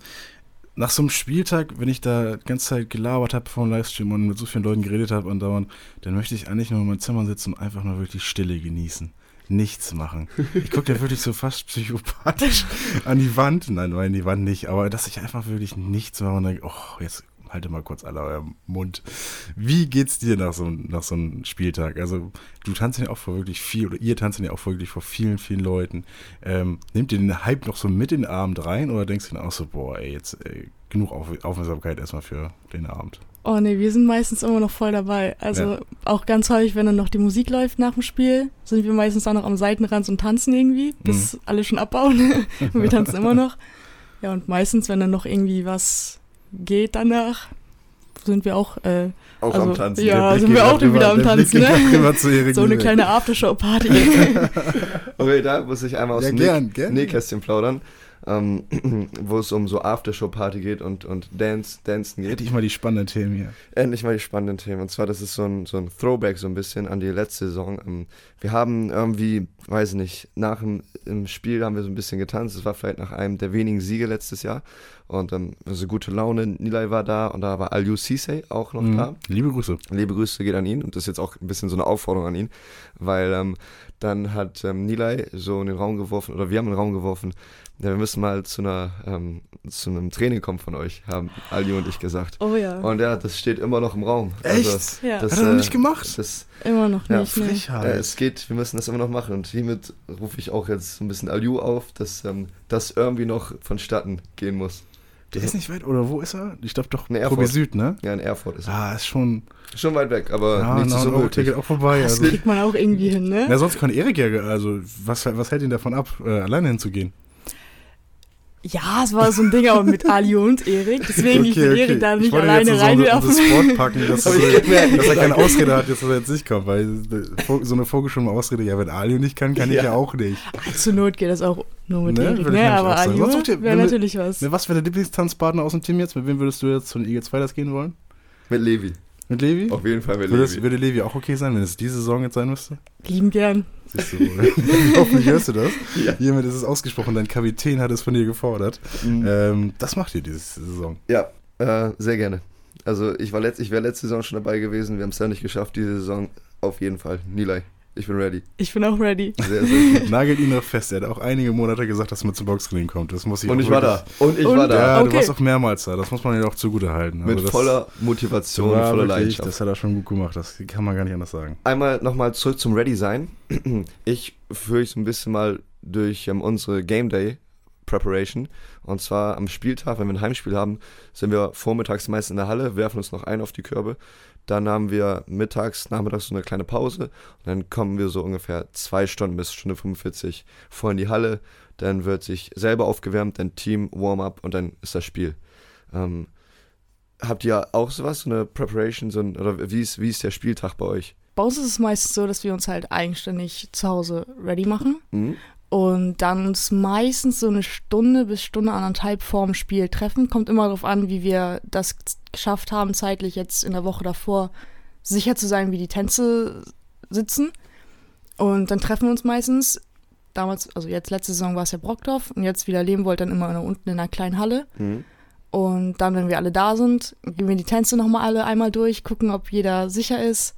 [SPEAKER 3] nach so einem Spieltag, wenn ich da die ganze Zeit gelabert habe vor dem Livestream und mit so vielen Leuten geredet habe und dauernd, dann möchte ich eigentlich nur in meinem Zimmer sitzen und einfach nur wirklich Stille genießen. Nichts machen. Ich gucke ja wirklich so fast psychopathisch an die Wand. Nein, nein, die Wand nicht, aber dass ich einfach wirklich nichts mache und denke, oh, jetzt haltet mal kurz alle euren Mund. Wie geht's dir nach so, nach so einem Spieltag? Also, du tanzt ja auch vor wirklich viel, oder ihr tanzt ja auch wirklich vor vielen, vielen Leuten. Ähm, nehmt ihr den Hype noch so mit in den Abend rein oder denkst du dann auch so, boah, ey, jetzt ey, genug Auf Aufmerksamkeit erstmal für den Abend?
[SPEAKER 4] Oh nee, wir sind meistens immer noch voll dabei. Also
[SPEAKER 3] Ja.
[SPEAKER 4] auch ganz häufig, wenn dann noch die Musik läuft nach dem Spiel, sind wir meistens auch noch am Seitenrand und tanzen irgendwie, bis alle schon abbauen. und *laughs* wir tanzen immer noch. Ja, und meistens, wenn dann noch irgendwie was geht danach, sind wir auch äh,
[SPEAKER 5] Auch
[SPEAKER 4] Also,
[SPEAKER 5] am Tanzen.
[SPEAKER 4] ja. Sind wir auch
[SPEAKER 3] rüber-
[SPEAKER 4] wieder am Tanzen, ne? *laughs* so eine kleine Aftershow-Party. *laughs*
[SPEAKER 5] Okay, da muss ich einmal aus
[SPEAKER 3] Ja,
[SPEAKER 5] dem. Nähkästchen plaudern, ähm, *clears throat* wo es um so Aftershow-Party geht und, und Dance, Dancen geht.
[SPEAKER 3] Hätte ich mal die spannenden Themen hier.
[SPEAKER 5] Endlich mal die spannenden Themen. Und zwar, das ist so ein, so ein Throwback so ein bisschen an die letzte Saison. Ähm, Wir haben irgendwie, weiß ich nicht, nach dem im Spiel haben wir so ein bisschen getanzt. Es war vielleicht nach einem der wenigen Siege letztes Jahr. Und ähm, also gute Laune. Nilay war da und da war Aliou Cisse auch noch
[SPEAKER 3] Mhm.
[SPEAKER 5] da.
[SPEAKER 3] Liebe Grüße.
[SPEAKER 5] Liebe Grüße geht an ihn und das ist jetzt auch ein bisschen so eine Aufforderung an ihn, weil ähm, dann hat ähm, Nilay so in den Raum geworfen, oder wir haben in den Raum geworfen, ja, wir müssen mal zu einer zu einem Training kommen von euch, haben Ali und ich gesagt.
[SPEAKER 4] oh ja,
[SPEAKER 5] Und ja, das steht immer noch im Raum.
[SPEAKER 3] Echt?
[SPEAKER 4] ja.
[SPEAKER 5] das,
[SPEAKER 3] Hat er noch
[SPEAKER 5] äh,
[SPEAKER 3] nicht gemacht?
[SPEAKER 5] Das,
[SPEAKER 4] immer noch
[SPEAKER 5] ja,
[SPEAKER 4] nicht.
[SPEAKER 3] Frechheit.
[SPEAKER 5] äh, es geht, wir müssen das immer noch machen. Und hiermit rufe ich auch jetzt so ein bisschen Aliu auf, dass ähm, das irgendwie noch vonstatten gehen muss.
[SPEAKER 3] Der ist nicht weit, oder wo ist er? Ich glaube doch
[SPEAKER 5] In Erfurt.
[SPEAKER 3] Süd, ne?
[SPEAKER 5] Ja, in Erfurt ist er.
[SPEAKER 3] Ah, ist schon.
[SPEAKER 5] Schon weit weg, aber
[SPEAKER 3] Ja,
[SPEAKER 5] nicht so nötig.
[SPEAKER 3] Ticket auch vorbei.
[SPEAKER 4] Das
[SPEAKER 3] Also.
[SPEAKER 4] kriegt man auch irgendwie hin, ne?
[SPEAKER 3] Na, sonst kann Erik ja, also, was, was hält ihn davon ab, äh, alleine hinzugehen?
[SPEAKER 4] Ja, es war so ein Ding, aber mit Ali und Erik. Deswegen ich will Erik da
[SPEAKER 3] Ich
[SPEAKER 4] nicht
[SPEAKER 3] wollte
[SPEAKER 4] alleine
[SPEAKER 3] jetzt so
[SPEAKER 4] reinwerfen.
[SPEAKER 3] So Sport packen, dass, *laughs* so,
[SPEAKER 5] ich mir-
[SPEAKER 3] dass er keine Ausrede hat, dass er jetzt nicht kommt, weil so eine vorgeschobene Ausrede, ja, wenn Ali nicht kann, kann ich
[SPEAKER 5] Ja.
[SPEAKER 3] ja auch nicht.
[SPEAKER 4] Zur Not geht das auch nur mit
[SPEAKER 3] Ne,
[SPEAKER 4] Erik,
[SPEAKER 3] ich
[SPEAKER 4] ne? Aber. Ali wäre natürlich was.
[SPEAKER 3] Ne, was wäre der Lieblingstanzpartner aus dem Team jetzt? Mit wem würdest du jetzt von IG2 das gehen wollen?
[SPEAKER 5] Mit Levi.
[SPEAKER 3] Mit Levi?
[SPEAKER 5] Auf jeden Fall mit
[SPEAKER 3] Würde, es,
[SPEAKER 5] Levi.
[SPEAKER 3] würde Levi auch okay sein, wenn es diese Saison jetzt sein müsste?
[SPEAKER 4] Lieben gern.
[SPEAKER 3] Siehst du wohl. *laughs* Hoffentlich hörst du das.
[SPEAKER 5] Ja.
[SPEAKER 3] Hiermit ist es ausgesprochen, dein Kapitän hat es von dir gefordert.
[SPEAKER 5] Mhm.
[SPEAKER 3] Ähm, das macht ihr diese Saison.
[SPEAKER 5] Ja, äh, sehr gerne. Also ich war letzt, ich wäre letzte Saison schon dabei gewesen. Wir haben es ja nicht geschafft, diese Saison. Auf jeden Fall. Nilay, ich bin ready.
[SPEAKER 4] Ich bin auch ready.
[SPEAKER 5] Sehr, sehr gut. *laughs*
[SPEAKER 3] Nagelt ihn noch fest. Er hat auch einige Monate gesagt, dass mit zum Boxtraining kommt. Das muss ich
[SPEAKER 5] Und
[SPEAKER 3] auch
[SPEAKER 5] ich war da. Und ich
[SPEAKER 4] Und-
[SPEAKER 5] war da.
[SPEAKER 3] Ja, du
[SPEAKER 4] Okay.
[SPEAKER 3] warst auch mehrmals da. Das muss man ja auch zugute halten.
[SPEAKER 5] Mit
[SPEAKER 3] das,
[SPEAKER 5] voller Motivation,
[SPEAKER 3] war
[SPEAKER 5] voller
[SPEAKER 3] wirklich,
[SPEAKER 5] Leidenschaft.
[SPEAKER 3] Das hat er schon gut gemacht. Das kann man gar nicht anders sagen.
[SPEAKER 5] Einmal nochmal zurück zum Ready sein. *clears throat* Ich führe euch so ein bisschen mal durch ähm, unsere Game Day Preparation. Und zwar am Spieltag, wenn wir ein Heimspiel haben, sind wir vormittags meist in der Halle, werfen uns noch ein auf die Körbe. Dann haben wir mittags, nachmittags so eine kleine Pause. Und dann kommen wir so ungefähr zwei Stunden bis Stunde 45 vor in die Halle. Dann wird sich selber aufgewärmt, dann Team, Warm-up und dann ist das Spiel. Ähm, habt ihr auch sowas, so eine Preparation, so ein, oder wie ist, wie ist der Spieltag bei euch?
[SPEAKER 4] bei uns ist es meistens so, dass wir uns halt eigenständig zu Hause ready machen
[SPEAKER 5] Mhm.
[SPEAKER 4] Und dann uns meistens so eine Stunde bis Stunde anderthalb vorm Spiel treffen. Kommt immer darauf an, wie wir das geschafft haben, zeitlich jetzt in der Woche davor sicher zu sein, wie die Tänze sitzen. Und dann treffen wir uns meistens. Damals, also jetzt letzte Saison war es ja Brockdorf und jetzt wieder Lebenwold dann immer nur unten in einer kleinen Halle.
[SPEAKER 5] Mhm.
[SPEAKER 4] Und dann, wenn wir alle da sind, gehen wir die Tänze nochmal alle einmal durch, gucken, ob jeder sicher ist.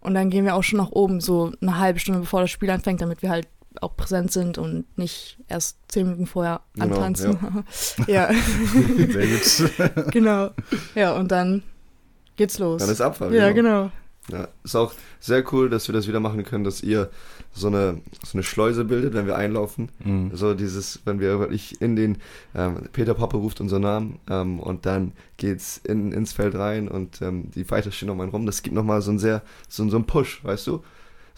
[SPEAKER 4] Und dann gehen wir auch schon nach oben, so eine halbe Stunde bevor das Spiel anfängt, damit wir halt auch präsent sind und nicht erst zehn Minuten vorher
[SPEAKER 5] Genau,
[SPEAKER 4] antanzen. Ja, *laughs*
[SPEAKER 3] Sehr gut. *laughs*
[SPEAKER 4] genau. Ja, und dann geht's los.
[SPEAKER 5] Dann ist Abfahrt.
[SPEAKER 4] ja, genau.
[SPEAKER 5] Ja, ist auch sehr cool, dass wir das wieder machen können, dass ihr so eine, so eine Schleuse bildet, wenn wir einlaufen.
[SPEAKER 3] Mhm.
[SPEAKER 5] So dieses, wenn wir wirklich in den, ähm, Peter Pappe ruft unseren Namen ähm, und dann geht's in, ins Feld rein und ähm, die Fighter stehen um einen rum. Das gibt nochmal so einen sehr, so, so einen Push, weißt du?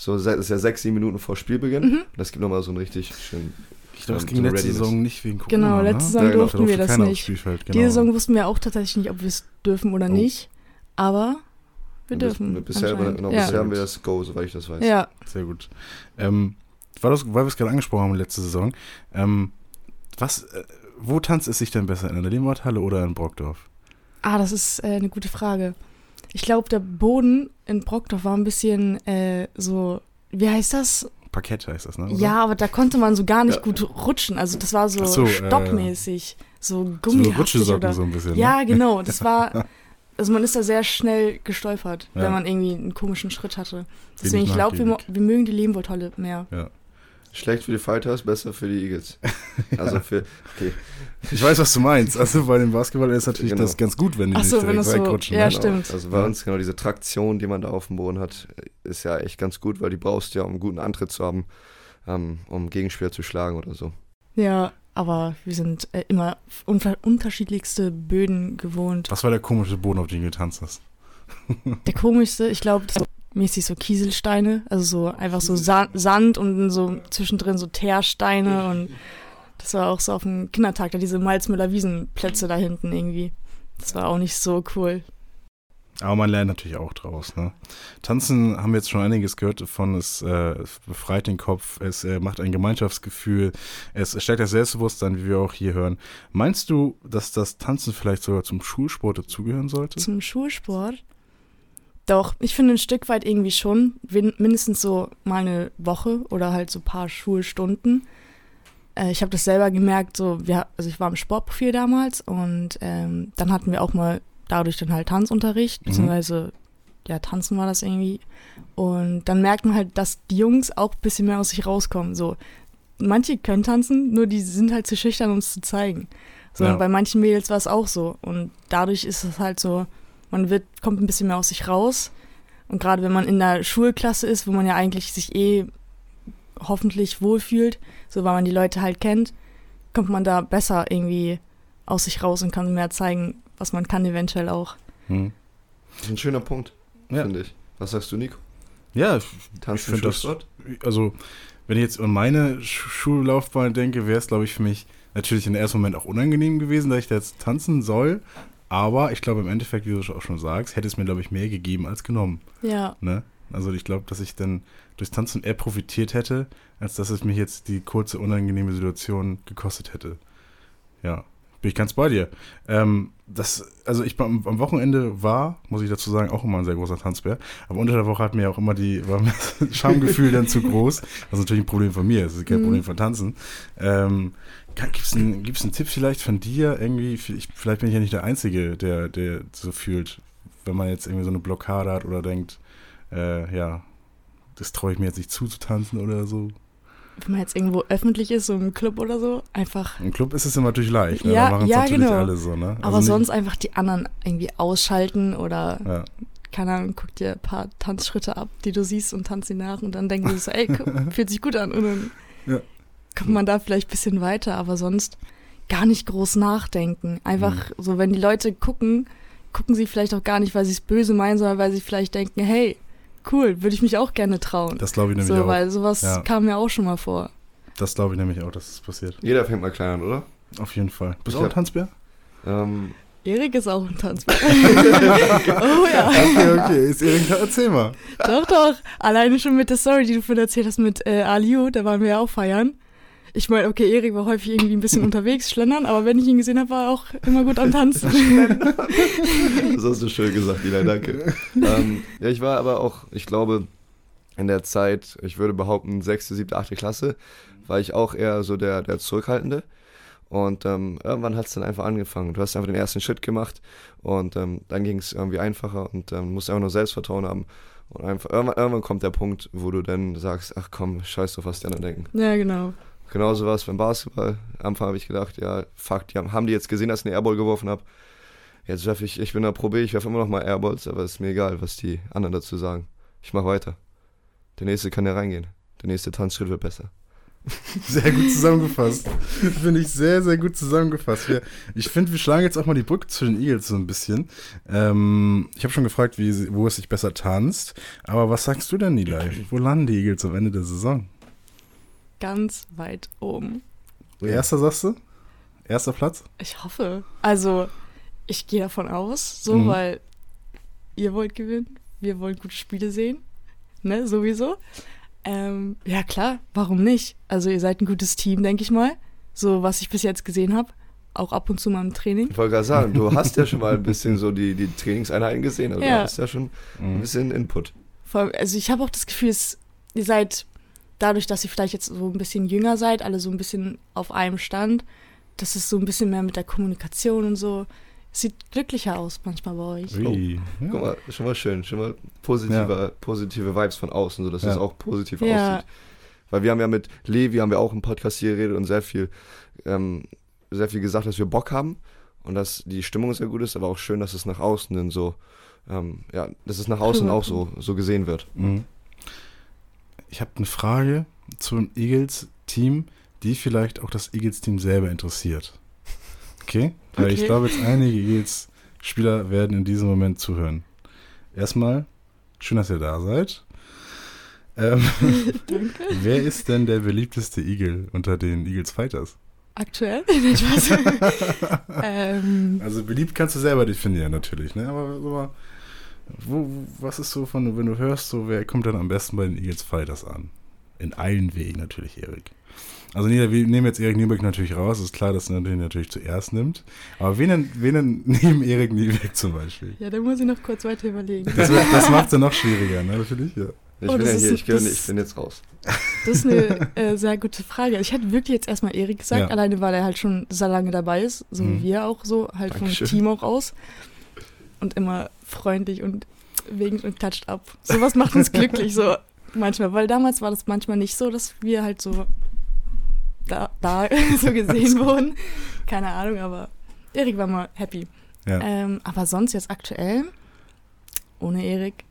[SPEAKER 5] So, das ist ja sechs, sieben Minuten vor Spielbeginn.
[SPEAKER 4] Mhm.
[SPEAKER 5] Das gibt nochmal so einen richtig schönen.
[SPEAKER 3] Ich glaube, es
[SPEAKER 5] ähm,
[SPEAKER 3] ging letzte
[SPEAKER 5] Readiness.
[SPEAKER 3] Saison nicht wegen Corona.
[SPEAKER 4] Genau,
[SPEAKER 3] ne?
[SPEAKER 4] letzte Saison
[SPEAKER 5] Ja, genau.
[SPEAKER 4] durften wir das nicht.
[SPEAKER 3] Genau.
[SPEAKER 4] Diese Saison wussten wir auch tatsächlich nicht, ob wir es dürfen oder
[SPEAKER 3] Oh.
[SPEAKER 4] nicht. Aber wir
[SPEAKER 5] Bis-
[SPEAKER 4] dürfen.
[SPEAKER 5] Bisher,
[SPEAKER 4] anscheinend.
[SPEAKER 5] genau,
[SPEAKER 4] ja.
[SPEAKER 5] bisher haben wir das Go, soweit ich das weiß.
[SPEAKER 4] ja,
[SPEAKER 3] Sehr gut. Ähm, weil wir es gerade angesprochen haben letzte Saison, ähm, was, äh, wo tanzt es sich denn besser, in der Leonhardhalle oder in Brockdorf?
[SPEAKER 4] Ah, das ist äh, eine gute Frage. Ich glaube, der Boden in Brockdorf war ein bisschen äh, so, wie heißt das?
[SPEAKER 3] Parkett heißt das, ne? oder?
[SPEAKER 4] Ja, aber da konnte man so gar nicht
[SPEAKER 5] Ja.
[SPEAKER 4] gut rutschen. Also das war so,
[SPEAKER 3] so, äh,
[SPEAKER 4] stockmäßig, so
[SPEAKER 3] so
[SPEAKER 4] gummihaftig
[SPEAKER 3] Rutschesocken
[SPEAKER 4] oder.
[SPEAKER 3] so ein bisschen.
[SPEAKER 4] Ja,
[SPEAKER 3] ne?
[SPEAKER 4] genau. *laughs* Das war, also man ist da sehr schnell gestolpert,
[SPEAKER 3] Ja.
[SPEAKER 4] wenn man irgendwie einen komischen Schritt hatte. Deswegen,
[SPEAKER 3] ich
[SPEAKER 4] glaube, wir, wir mögen die Lebenwoldhalle mehr.
[SPEAKER 5] Schlecht für die Fighters, besser für die Eagles. *laughs* Also für, okay,
[SPEAKER 3] Ich weiß, was du meinst. Also bei dem Basketball ist natürlich
[SPEAKER 5] Genau.
[SPEAKER 3] das ganz gut, wenn die
[SPEAKER 4] Ach so,
[SPEAKER 3] nicht direkt
[SPEAKER 4] das so-
[SPEAKER 3] wegrutschen.
[SPEAKER 4] ja,
[SPEAKER 3] ne?
[SPEAKER 4] stimmt.
[SPEAKER 5] Also bei uns genau diese Traktion, die man da auf dem Boden hat, ist ja echt ganz gut, weil die brauchst du ja, um einen guten Antritt zu haben, ähm, um Gegenspieler zu schlagen oder so.
[SPEAKER 4] Ja, aber wir sind äh, immer unterschiedlichste Böden gewohnt.
[SPEAKER 3] Was war der komische Boden, auf den du getanzt hast?
[SPEAKER 4] Der komischste, ich glaube, so mäßig so Kieselsteine, also so einfach so Sa Sand und so zwischendrin so Teersteine und das war auch so auf dem Kindertag, da diese Malzmüller Wiesenplätze da hinten irgendwie. Das war auch nicht so cool.
[SPEAKER 3] Aber man lernt natürlich auch draus. Ne? Tanzen haben wir jetzt schon einiges gehört davon. Es, äh, befreit den Kopf, es äh, macht ein Gemeinschaftsgefühl, es stärkt das Selbstbewusstsein, wie wir auch hier hören. Meinst du, dass das Tanzen vielleicht sogar zum Schulsport dazugehören sollte?
[SPEAKER 4] Zum Schulsport? Doch, ich finde ein Stück weit irgendwie schon, mindestens so mal eine Woche oder halt so ein paar Schulstunden. Äh, ich habe das selber gemerkt, so, wir, also ich war im Sportprofil damals und ähm, dann hatten wir auch mal dadurch dann halt Tanzunterricht,
[SPEAKER 3] Mhm.
[SPEAKER 4] beziehungsweise ja, tanzen war das irgendwie. Und dann merkt man halt, dass die Jungs auch ein bisschen mehr aus sich rauskommen. So, manche können tanzen, nur die sind halt zu schüchtern, um es zu zeigen. So,
[SPEAKER 3] Ja.
[SPEAKER 4] bei manchen Mädels war es auch so. Und dadurch ist es halt so, man wird, kommt ein bisschen mehr aus sich raus. Und gerade wenn man in der Schulklasse ist, wo man ja eigentlich sich eh hoffentlich wohlfühlt, so weil man die Leute halt kennt, kommt man da besser irgendwie aus sich raus und kann mehr zeigen, was man kann eventuell auch.
[SPEAKER 3] Hm.
[SPEAKER 5] Das ist ein schöner Punkt,
[SPEAKER 3] Ja.
[SPEAKER 5] finde ich. Was sagst du, Nico?
[SPEAKER 3] Ja, ich
[SPEAKER 5] Tanzen
[SPEAKER 3] find das- also wenn ich jetzt an meine Sch- Schullaufbahn denke, wäre es, glaube ich, für mich natürlich im ersten Moment auch unangenehm gewesen, dass ich da jetzt tanzen soll. Aber ich glaube, im Endeffekt, wie du auch schon sagst, hätte es mir, glaube ich, mehr gegeben als genommen.
[SPEAKER 4] Ja,
[SPEAKER 3] Ne? Also ich glaube, dass ich dann durchs Tanzen eher profitiert hätte, als dass es mich jetzt die kurze, unangenehme Situation gekostet hätte. Ja, bin ich ganz bei dir. Ähm, das, also ich am, am Wochenende war, muss ich dazu sagen, auch immer ein sehr großer Tanzbär. Aber unter der Woche hat mir auch immer die, war mir *laughs* das Schamgefühl dann zu groß. Das ist natürlich ein Problem von mir, das ist kein
[SPEAKER 4] Mhm.
[SPEAKER 3] Problem von Tanzen. Ähm, Gibt es einen, gibt's einen Tipp vielleicht von dir irgendwie? Ich, vielleicht bin ich ja nicht der Einzige, der, der so fühlt, wenn man jetzt irgendwie so eine Blockade hat oder denkt, äh, ja, das traue ich mir jetzt nicht zu, zu tanzen oder so.
[SPEAKER 4] Wenn man jetzt irgendwo öffentlich ist, so im Club oder so, einfach.
[SPEAKER 3] Im Club ist es immer natürlich leicht, ne?
[SPEAKER 4] Ja,
[SPEAKER 3] da machen es
[SPEAKER 4] ja,
[SPEAKER 3] natürlich
[SPEAKER 4] genau.
[SPEAKER 3] alle so, ne?
[SPEAKER 4] Aber
[SPEAKER 3] nicht-
[SPEAKER 4] sonst einfach die anderen irgendwie ausschalten oder,
[SPEAKER 3] Ja.
[SPEAKER 4] keine Ahnung, guck dir ein paar Tanzschritte ab, die du siehst und tanz sie nach und dann denken sie so, ey, *laughs* fühlt sich gut an. Und dann
[SPEAKER 3] Ja.
[SPEAKER 4] kommt man da vielleicht ein bisschen weiter, aber sonst gar nicht groß nachdenken. Einfach
[SPEAKER 3] Mhm.
[SPEAKER 4] so, wenn die Leute gucken, gucken sie vielleicht auch gar nicht, weil sie es böse meinen, sondern weil sie vielleicht denken, hey, cool, würde ich mich auch gerne trauen.
[SPEAKER 3] Das glaube ich nämlich
[SPEAKER 4] so,
[SPEAKER 3] auch.
[SPEAKER 4] weil sowas
[SPEAKER 3] Ja.
[SPEAKER 4] kam mir auch schon mal vor.
[SPEAKER 3] Das glaube ich nämlich auch, dass es passiert.
[SPEAKER 5] Jeder fängt mal klein an, oder?
[SPEAKER 3] Auf jeden Fall. Bist du auch ein Tanzbär?
[SPEAKER 5] Ähm,
[SPEAKER 4] Erik ist auch ein Tanzmann. *laughs* *laughs* oh ja.
[SPEAKER 3] Okay, okay. Ist Erik, erzähl mal.
[SPEAKER 4] Doch, doch. Alleine schon mit der Story, die du vorhin erzählt hast mit äh, Aliu, da waren wir ja auch feiern. Ich meine, okay, Erik war häufig irgendwie ein bisschen *laughs* unterwegs, schlendern, aber wenn ich ihn gesehen habe, war er auch immer gut am Tanzen.
[SPEAKER 5] Das *laughs* hast du schön gesagt, Ila, danke. ähm, ja, ich war aber auch, ich glaube, in der Zeit, ich würde behaupten, sechste, siebte, achte Klasse, war ich auch eher so der, der Zurückhaltende. Und ähm, irgendwann hat es dann einfach angefangen. Du hast einfach den ersten Schritt gemacht und ähm, dann ging es irgendwie einfacher und ähm, musst einfach nur Selbstvertrauen haben. Und einfach, irgendwann, irgendwann kommt der Punkt, wo du dann sagst, ach komm, scheiß auf, was die anderen denken.
[SPEAKER 4] ja, genau.
[SPEAKER 5] Genauso war es beim Basketball. Am Anfang habe ich gedacht, ja, fuck, die haben, haben die jetzt gesehen, dass ich eine Airball geworfen habe. Jetzt werfe ich, ich bin der Pro ich werfe immer noch mal Airballs, aber ist mir egal, was die anderen dazu sagen. Ich mache weiter. Der nächste kann ja reingehen. Der nächste Tanzschritt wird besser. *laughs*
[SPEAKER 3] Sehr gut zusammengefasst. Finde ich sehr, sehr gut zusammengefasst. Wir, ich finde, wir schlagen jetzt auch mal die Brücke zu den Eagles so ein bisschen. Ähm, ich habe schon gefragt, wie, wo es sich besser tanzt. Aber was sagst du denn, Nilay? Wo landen die Eagles am Ende der Saison?
[SPEAKER 4] Ganz weit oben.
[SPEAKER 3] Erster sagst du? Erster Platz?
[SPEAKER 4] Ich hoffe. Also, ich gehe davon aus, so,
[SPEAKER 3] Mhm.
[SPEAKER 4] weil ihr wollt gewinnen, wir wollen gute Spiele sehen. Ne, sowieso. Ähm, ja, klar, warum nicht? Also, ihr seid ein gutes Team, denke ich mal. So, was ich bis jetzt gesehen habe. Auch ab und zu mal im Training.
[SPEAKER 5] Ich wollte gerade sagen, du hast ja schon mal ein bisschen so die, die Trainingseinheiten gesehen, also
[SPEAKER 4] Ja.
[SPEAKER 5] du hast ja schon ein
[SPEAKER 3] Mhm.
[SPEAKER 5] bisschen Input.
[SPEAKER 4] Vor allem, also, ich habe auch das Gefühl, es, ihr seid dadurch, dass ihr vielleicht jetzt so ein bisschen jünger seid, alle so ein bisschen auf einem Stand, dass es so ein bisschen mehr mit der Kommunikation und so. Es sieht glücklicher aus manchmal bei euch.
[SPEAKER 3] Ui.
[SPEAKER 5] Guck
[SPEAKER 3] Ja.
[SPEAKER 5] mal, schon mal schön, schon mal positive, positive Vibes von außen, sodass
[SPEAKER 3] Ja.
[SPEAKER 5] es auch positiv
[SPEAKER 4] Ja.
[SPEAKER 5] aussieht. Weil wir haben ja mit Levi, haben wir auch im Podcast hier geredet und sehr viel, ähm, sehr viel gesagt, dass wir Bock haben und dass die Stimmung sehr gut ist, aber auch schön, dass es nach außen dann so, ähm, ja, dass es nach außen auch so, so gesehen wird.
[SPEAKER 3] Mhm. Ich habe eine Frage zum Eagles-Team, die vielleicht auch das Eagles-Team selber interessiert. Okay? Weil ich
[SPEAKER 4] Okay.
[SPEAKER 3] glaube, jetzt einige Eagles-Spieler werden in diesem Moment zuhören. Erstmal, schön, dass ihr da seid. Ähm, *laughs*
[SPEAKER 4] Danke. *laughs*
[SPEAKER 3] wer ist denn der beliebteste Eagle unter den Eagles Fighters?
[SPEAKER 4] Aktuell? *laughs* Ähm,
[SPEAKER 3] Also beliebt kannst du selber definieren natürlich, ne? Aber so mal, wo, was ist so von, wenn du hörst, so wer kommt dann am besten bei den Eagles Fighters an? In allen Wegen natürlich, Erik. Also nee, wir nehmen jetzt Erik Niebeck natürlich raus, ist klar, dass er den natürlich zuerst nimmt. Aber wen denn, wen denn *laughs* neben Erik Niebeck zum Beispiel?
[SPEAKER 4] ja, da muss ich noch kurz weiter überlegen.
[SPEAKER 3] Das, das macht es ja noch schwieriger, ne? Natürlich, ja.
[SPEAKER 5] Ich
[SPEAKER 4] Oh,
[SPEAKER 5] bin ja hier, ich,
[SPEAKER 4] das-
[SPEAKER 5] ich bin jetzt raus. *laughs*
[SPEAKER 4] Das ist eine äh, sehr gute Frage. Ich hätte wirklich jetzt erstmal Erik gesagt,
[SPEAKER 3] Ja.
[SPEAKER 4] alleine weil er halt schon sehr lange dabei ist, so
[SPEAKER 3] Mhm.
[SPEAKER 4] wie wir auch so, halt
[SPEAKER 5] Dankeschön.
[SPEAKER 4] vom Team auch aus. Und immer freundlich und winkend und klatscht ab. Sowas macht uns *laughs* glücklich, so manchmal. Weil damals war das manchmal nicht so, dass wir halt so da, da *laughs* so gesehen *laughs* wurden. Keine Ahnung, aber Erik war mal happy.
[SPEAKER 3] ja.
[SPEAKER 4] Ähm, aber sonst jetzt aktuell, ohne Erik,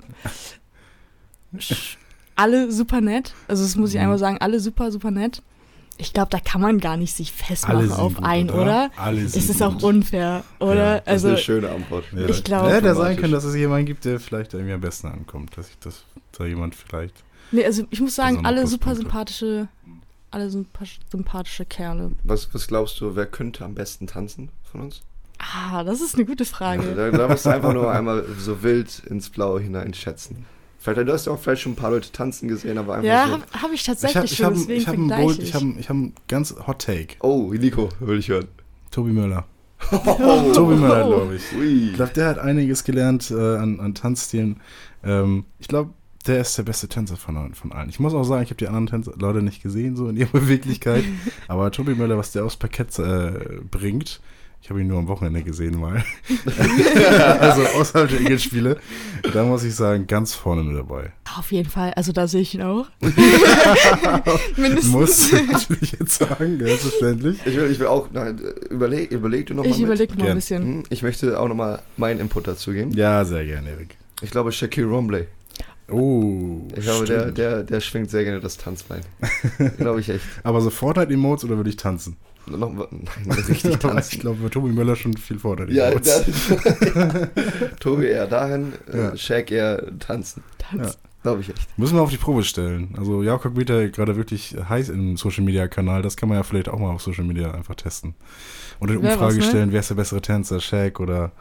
[SPEAKER 4] alle super nett. Also das muss ich
[SPEAKER 3] Mhm.
[SPEAKER 4] einmal sagen, alle super, super nett. Ich glaube, da kann man gar nicht sich festmachen auf
[SPEAKER 3] gut,
[SPEAKER 4] einen, oder?
[SPEAKER 3] Alle sind
[SPEAKER 4] Es ist
[SPEAKER 3] gut.
[SPEAKER 4] auch unfair, oder?
[SPEAKER 3] Ja,
[SPEAKER 5] Das ist
[SPEAKER 4] also
[SPEAKER 5] eine schöne Antwort.
[SPEAKER 3] Ja.
[SPEAKER 4] Ich glaube-
[SPEAKER 3] Ja, der sein kann, dass es jemanden gibt, der vielleicht irgendwie am besten ankommt. Dass ich das, da jemand vielleicht.
[SPEAKER 4] Nee, also ich muss sagen, alle super sympathische, alle super sympathische Kerle.
[SPEAKER 5] Was, was glaubst du, wer könnte am besten tanzen von uns?
[SPEAKER 4] Ah, das ist eine gute Frage.
[SPEAKER 5] Da, da musst du einfach nur einmal so wild ins Blaue hineinschätzen. Vielleicht, du hast ja auch vielleicht schon ein paar Leute tanzen gesehen, aber einfach
[SPEAKER 4] Ja,
[SPEAKER 5] so.
[SPEAKER 4] habe hab ich
[SPEAKER 3] Ich
[SPEAKER 4] tatsächlich
[SPEAKER 3] habe ich
[SPEAKER 4] schon,
[SPEAKER 3] hab,
[SPEAKER 4] deswegen
[SPEAKER 3] ich hab einen bold,
[SPEAKER 4] ich.
[SPEAKER 3] ich hab, ich hab einen ganz Hot Take.
[SPEAKER 5] Oh, Nico, will ich hören.
[SPEAKER 3] Tobi Möller.
[SPEAKER 5] Oh, *laughs*
[SPEAKER 3] Tobi Möller, glaube ich.
[SPEAKER 5] Ui.
[SPEAKER 3] Ich glaube, der hat einiges gelernt äh, an, an Tanzstilen. Ähm, ich glaube, der ist der beste Tänzer von, von allen. Ich muss auch sagen, ich habe die anderen Tänzer Leute nicht gesehen, so in ihrer *laughs* Beweglichkeit. Aber Tobi Möller, was der aufs Parkett äh, bringt, ich habe ihn nur am Wochenende gesehen mal. *laughs* also außerhalb der Eagles-Spiele. Da muss ich sagen, ganz vorne mit dabei.
[SPEAKER 4] Auf jeden Fall, also da sehe ich ihn auch. *laughs* Mindestens.
[SPEAKER 3] Muss natürlich jetzt sagen, selbstverständlich.
[SPEAKER 5] Ich will, ich will auch, nein, überleg, überleg du noch
[SPEAKER 4] Ich überlege mal ein bisschen.
[SPEAKER 5] Hm, Ich möchte auch nochmal meinen Input dazu geben.
[SPEAKER 3] Ja, sehr gerne, Erik.
[SPEAKER 5] Ich glaube, Shaquille Romley.
[SPEAKER 3] Oh,
[SPEAKER 5] Ich glaube, der,
[SPEAKER 3] stimmt.
[SPEAKER 5] der, der schwingt sehr gerne das Tanzbein. *laughs* glaube ich echt.
[SPEAKER 3] Aber so Fortnite-Emotes oder würde ich tanzen?
[SPEAKER 5] Noch, *laughs* nein, richtig *laughs*
[SPEAKER 3] ich
[SPEAKER 5] tanzen.
[SPEAKER 3] glaube, bei Tobi Möller schon viel
[SPEAKER 5] Ja,
[SPEAKER 3] Fortnite-Emotes.
[SPEAKER 5] da, *laughs* Tobi eher dahin,
[SPEAKER 3] Ja.
[SPEAKER 5] äh, Shaq eher tanzen.
[SPEAKER 4] Tanz.
[SPEAKER 5] Glaube ich echt.
[SPEAKER 3] Müssen wir auf die Probe stellen. Also Jakob wird ja gerade wirklich heiß im Social Media Kanal. Das kann man ja vielleicht auch mal auf Social Media einfach testen. Und eine Umfrage
[SPEAKER 4] was, ne?
[SPEAKER 3] stellen, wer ist der bessere Tänzer, Shaq oder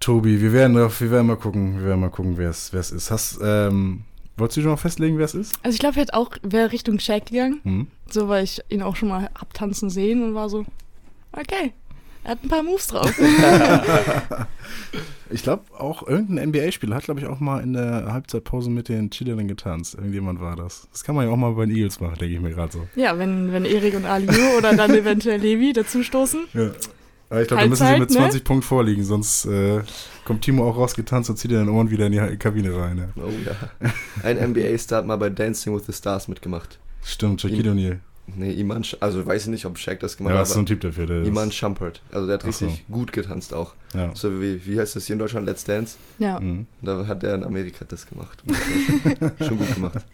[SPEAKER 3] Tobi. Wir werden drauf, wir werden mal gucken, wir werden mal gucken, wer es wer es ist. Hast, ähm, wolltest du schon mal festlegen, wer es ist?
[SPEAKER 4] Also ich glaube, er auch, wäre Richtung Shaq gegangen.
[SPEAKER 3] Hm?
[SPEAKER 4] So, weil ich ihn auch schon mal hab tanzen sehen und war so, okay, er hat ein paar Moves drauf. *laughs*
[SPEAKER 3] Ich glaube auch irgendein NBA-Spieler hat, glaube ich, auch mal in der Halbzeitpause mit den Chilern getanzt. Irgendjemand war das. Das kann man ja auch mal bei den Eagles machen, denke ich mir gerade so.
[SPEAKER 4] ja, wenn, wenn Erik und Aliu oder dann *laughs* eventuell Levi dazustoßen.
[SPEAKER 3] Ja. Aber ich glaube, da müssen sie mit
[SPEAKER 4] ne?
[SPEAKER 3] 20 Punkten vorliegen, sonst äh, kommt Timo auch rausgetanzt und zieht in den Ohren wieder in die Kabine rein. Ja.
[SPEAKER 5] Oh ja. Ein NBA-Star hat mal bei Dancing with the Stars mitgemacht.
[SPEAKER 3] Stimmt, Shaquille O'Neal.
[SPEAKER 5] Nee, Iman, also weiß ich nicht, ob Shaq das
[SPEAKER 3] Ja,
[SPEAKER 5] gemacht
[SPEAKER 3] das
[SPEAKER 5] hat,
[SPEAKER 3] ist so ein
[SPEAKER 5] aber
[SPEAKER 3] Typ dafür. Der
[SPEAKER 5] Iman
[SPEAKER 3] ist,
[SPEAKER 5] Shumpert. Also der hat
[SPEAKER 3] Ach so.
[SPEAKER 5] richtig gut getanzt auch.
[SPEAKER 3] ja.
[SPEAKER 5] So wie, wie heißt das hier in Deutschland? Let's Dance?
[SPEAKER 4] Ja.
[SPEAKER 3] Mhm.
[SPEAKER 5] Da hat er in Amerika das gemacht. *laughs* schon gut gemacht.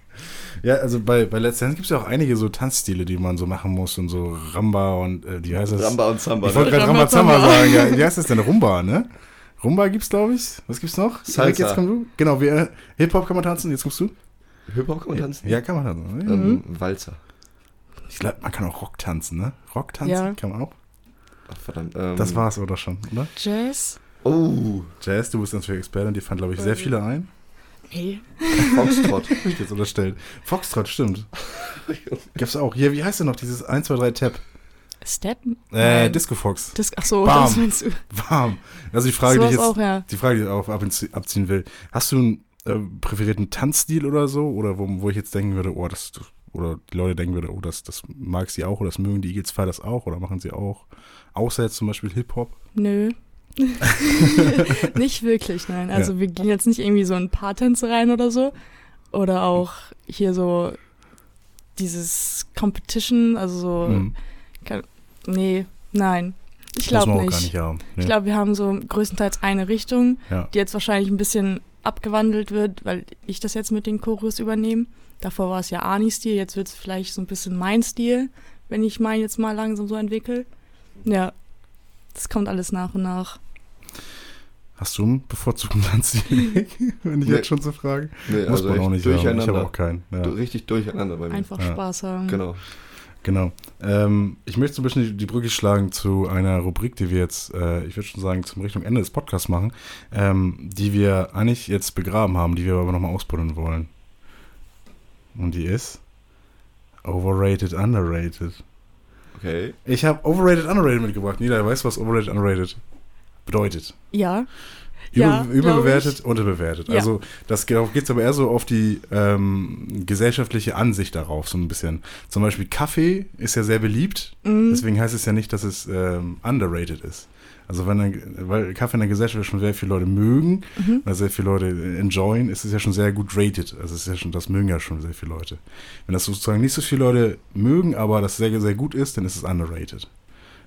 [SPEAKER 3] Ja, also bei, bei Let's Dance gibt es ja auch einige so Tanzstile, die man so machen muss und so Ramba und äh, wie heißt das?
[SPEAKER 5] Ramba und Samba.
[SPEAKER 3] Ich wollte
[SPEAKER 5] Ne?
[SPEAKER 3] gerade
[SPEAKER 4] Ramba
[SPEAKER 3] Ramba Zamba
[SPEAKER 4] Zamba.
[SPEAKER 3] sagen. Ja, wie heißt das denn? Rumba, ne? Rumba gibt's, glaube ich. Was gibt's noch?
[SPEAKER 5] Salsa.
[SPEAKER 3] Jetzt kommst du. Genau, wir, Hip-Hop kann man tanzen, jetzt kommst du.
[SPEAKER 5] Hip-Hop kann man tanzen?
[SPEAKER 3] Ja, kann man tanzen.
[SPEAKER 5] Ähm, Walzer.
[SPEAKER 3] Ich glaube, man kann auch Rock tanzen, ne? Rock tanzen
[SPEAKER 4] Ja.
[SPEAKER 3] kann man auch.
[SPEAKER 5] Ach, verdammt. Ähm,
[SPEAKER 3] Das war's oder schon, oder?
[SPEAKER 4] Jazz?
[SPEAKER 5] Oh,
[SPEAKER 3] Jazz, du bist natürlich Experte, die fanden, glaube ich, sehr viele ein.
[SPEAKER 4] Nee.
[SPEAKER 5] Foxtrot.
[SPEAKER 3] Hab ich jetzt unterstellt. Foxtrot, stimmt. Gibt's auch. Hier, wie heißt denn noch dieses 1, 2, 3 Tap?
[SPEAKER 4] Step?
[SPEAKER 3] Äh,
[SPEAKER 4] Nein.
[SPEAKER 3] Disco Fox.
[SPEAKER 4] Das, ach so,
[SPEAKER 3] Bam.
[SPEAKER 4] das meinst du.
[SPEAKER 3] Warm. Also die Frage, die ich
[SPEAKER 4] Sowas
[SPEAKER 3] jetzt,
[SPEAKER 4] auch, ja.
[SPEAKER 3] die Frage, die ich auch abzie- abziehen will. Hast du einen äh, präferierten Tanzstil oder so? Oder wo, wo ich jetzt denken würde, oh, das, das oder die Leute denken würde, oh, das, das mag sie auch oder das mögen die Eagles Fire das auch oder machen sie auch? Außer jetzt zum Beispiel Hip-Hop.
[SPEAKER 4] Nö. *laughs* nicht wirklich, nein. Also wir gehen jetzt nicht irgendwie so in Paartänze rein oder so. Oder auch hier so dieses Competition, also so.
[SPEAKER 3] Hm.
[SPEAKER 4] Nee, nein. Ich glaube nicht.
[SPEAKER 3] nicht haben. Nee.
[SPEAKER 4] Ich glaube, wir haben so größtenteils eine Richtung,
[SPEAKER 3] ja.
[SPEAKER 4] die jetzt wahrscheinlich ein bisschen abgewandelt wird, weil ich das jetzt mit den Chorus übernehme. Davor war es ja Ani-Stil, jetzt wird es vielleicht so ein bisschen mein Stil, wenn ich meinen jetzt mal langsam so entwickle. Ja, das kommt alles nach und nach.
[SPEAKER 3] Hast du einen bevorzugten *laughs* Tanzstil? Wenn ich
[SPEAKER 5] Nee.
[SPEAKER 3] jetzt schon so frage.
[SPEAKER 5] Nee,
[SPEAKER 3] Muss
[SPEAKER 5] also
[SPEAKER 3] man auch nicht haben. Ich habe
[SPEAKER 5] durcheinander.
[SPEAKER 3] auch keinen. Ja.
[SPEAKER 5] Du- Richtig durcheinander bei mir.
[SPEAKER 4] Einfach
[SPEAKER 3] Ja.
[SPEAKER 4] Spaß haben.
[SPEAKER 5] Genau.
[SPEAKER 3] Genau. Ähm, ich möchte so ein bisschen die, die Brücke schlagen zu einer Rubrik, die wir jetzt, äh, ich würde schon sagen, zum Richtung Ende des Podcasts machen, ähm, die wir eigentlich jetzt begraben haben, die wir aber nochmal ausbuddeln wollen. Und die ist Overrated, Underrated.
[SPEAKER 5] Okay.
[SPEAKER 3] Ich habe Overrated, Underrated mitgebracht. Nila, weißt du, was Overrated, Underrated bedeutet?
[SPEAKER 4] Ja,
[SPEAKER 3] Über,
[SPEAKER 4] Ja,
[SPEAKER 3] überbewertet, unterbewertet.
[SPEAKER 4] Ja.
[SPEAKER 3] Also das geht es aber eher so auf die ähm, gesellschaftliche Ansicht darauf, so ein bisschen. Zum Beispiel Kaffee ist ja sehr beliebt,
[SPEAKER 4] Mhm.
[SPEAKER 3] deswegen heißt es ja nicht, dass es ähm, underrated ist. Also wenn dann, weil Kaffee in der Gesellschaft schon sehr viele Leute mögen,
[SPEAKER 4] Mhm.
[SPEAKER 3] weil sehr viele Leute enjoyen, ist es ja schon sehr gut rated. Also es ist ja schon, das mögen ja schon sehr viele Leute. Wenn das sozusagen nicht so viele Leute mögen, aber das sehr, sehr gut ist, dann ist es underrated.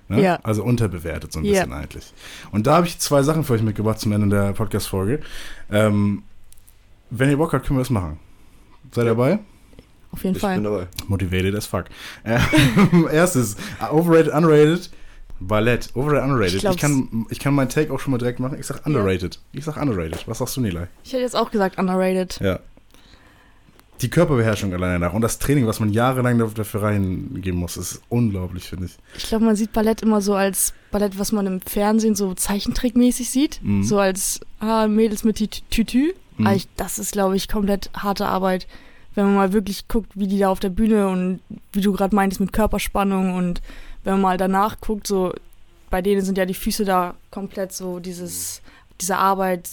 [SPEAKER 3] Ne?
[SPEAKER 4] Ja.
[SPEAKER 3] Also unterbewertet so ein
[SPEAKER 4] Ja.
[SPEAKER 3] bisschen eigentlich. Und da habe ich zwei Sachen für euch mitgebracht zum Ende der Podcast-Folge. Ähm, wenn ihr Bock habt, können wir das machen. Seid ihr
[SPEAKER 5] Ja.
[SPEAKER 3] dabei?
[SPEAKER 4] auf jeden
[SPEAKER 5] Ich
[SPEAKER 4] Fall.
[SPEAKER 5] bin dabei.
[SPEAKER 3] Motivated as fuck. *laughs* Äh, erstes, overrated, underrated. Ballett, overrated, underrated.
[SPEAKER 4] Ich
[SPEAKER 3] Ich, kann, ich kann meinen Take auch schon mal direkt machen. Ich sag underrated. Ich sag underrated. Was sagst du, Nilay?
[SPEAKER 4] Ich hätte jetzt auch gesagt underrated.
[SPEAKER 3] Ja. Die Körperbeherrschung alleine nach und das Training, was man jahrelang daf- dafür reingeben muss, ist unglaublich, finde ich.
[SPEAKER 4] Ich glaube, man sieht Ballett immer so als Ballett, was man im Fernsehen so zeichentrickmäßig sieht.
[SPEAKER 3] Mhm.
[SPEAKER 4] So als ah, Mädels mit Tü- Tütü.
[SPEAKER 3] Mhm.
[SPEAKER 4] Ich, das ist, glaube ich, komplett harte Arbeit. Wenn man mal wirklich guckt, wie die da auf der Bühne und wie du gerade meintest mit Körperspannung und wenn man mal danach guckt, so bei denen sind ja die Füße da komplett so dieses, diese Arbeit,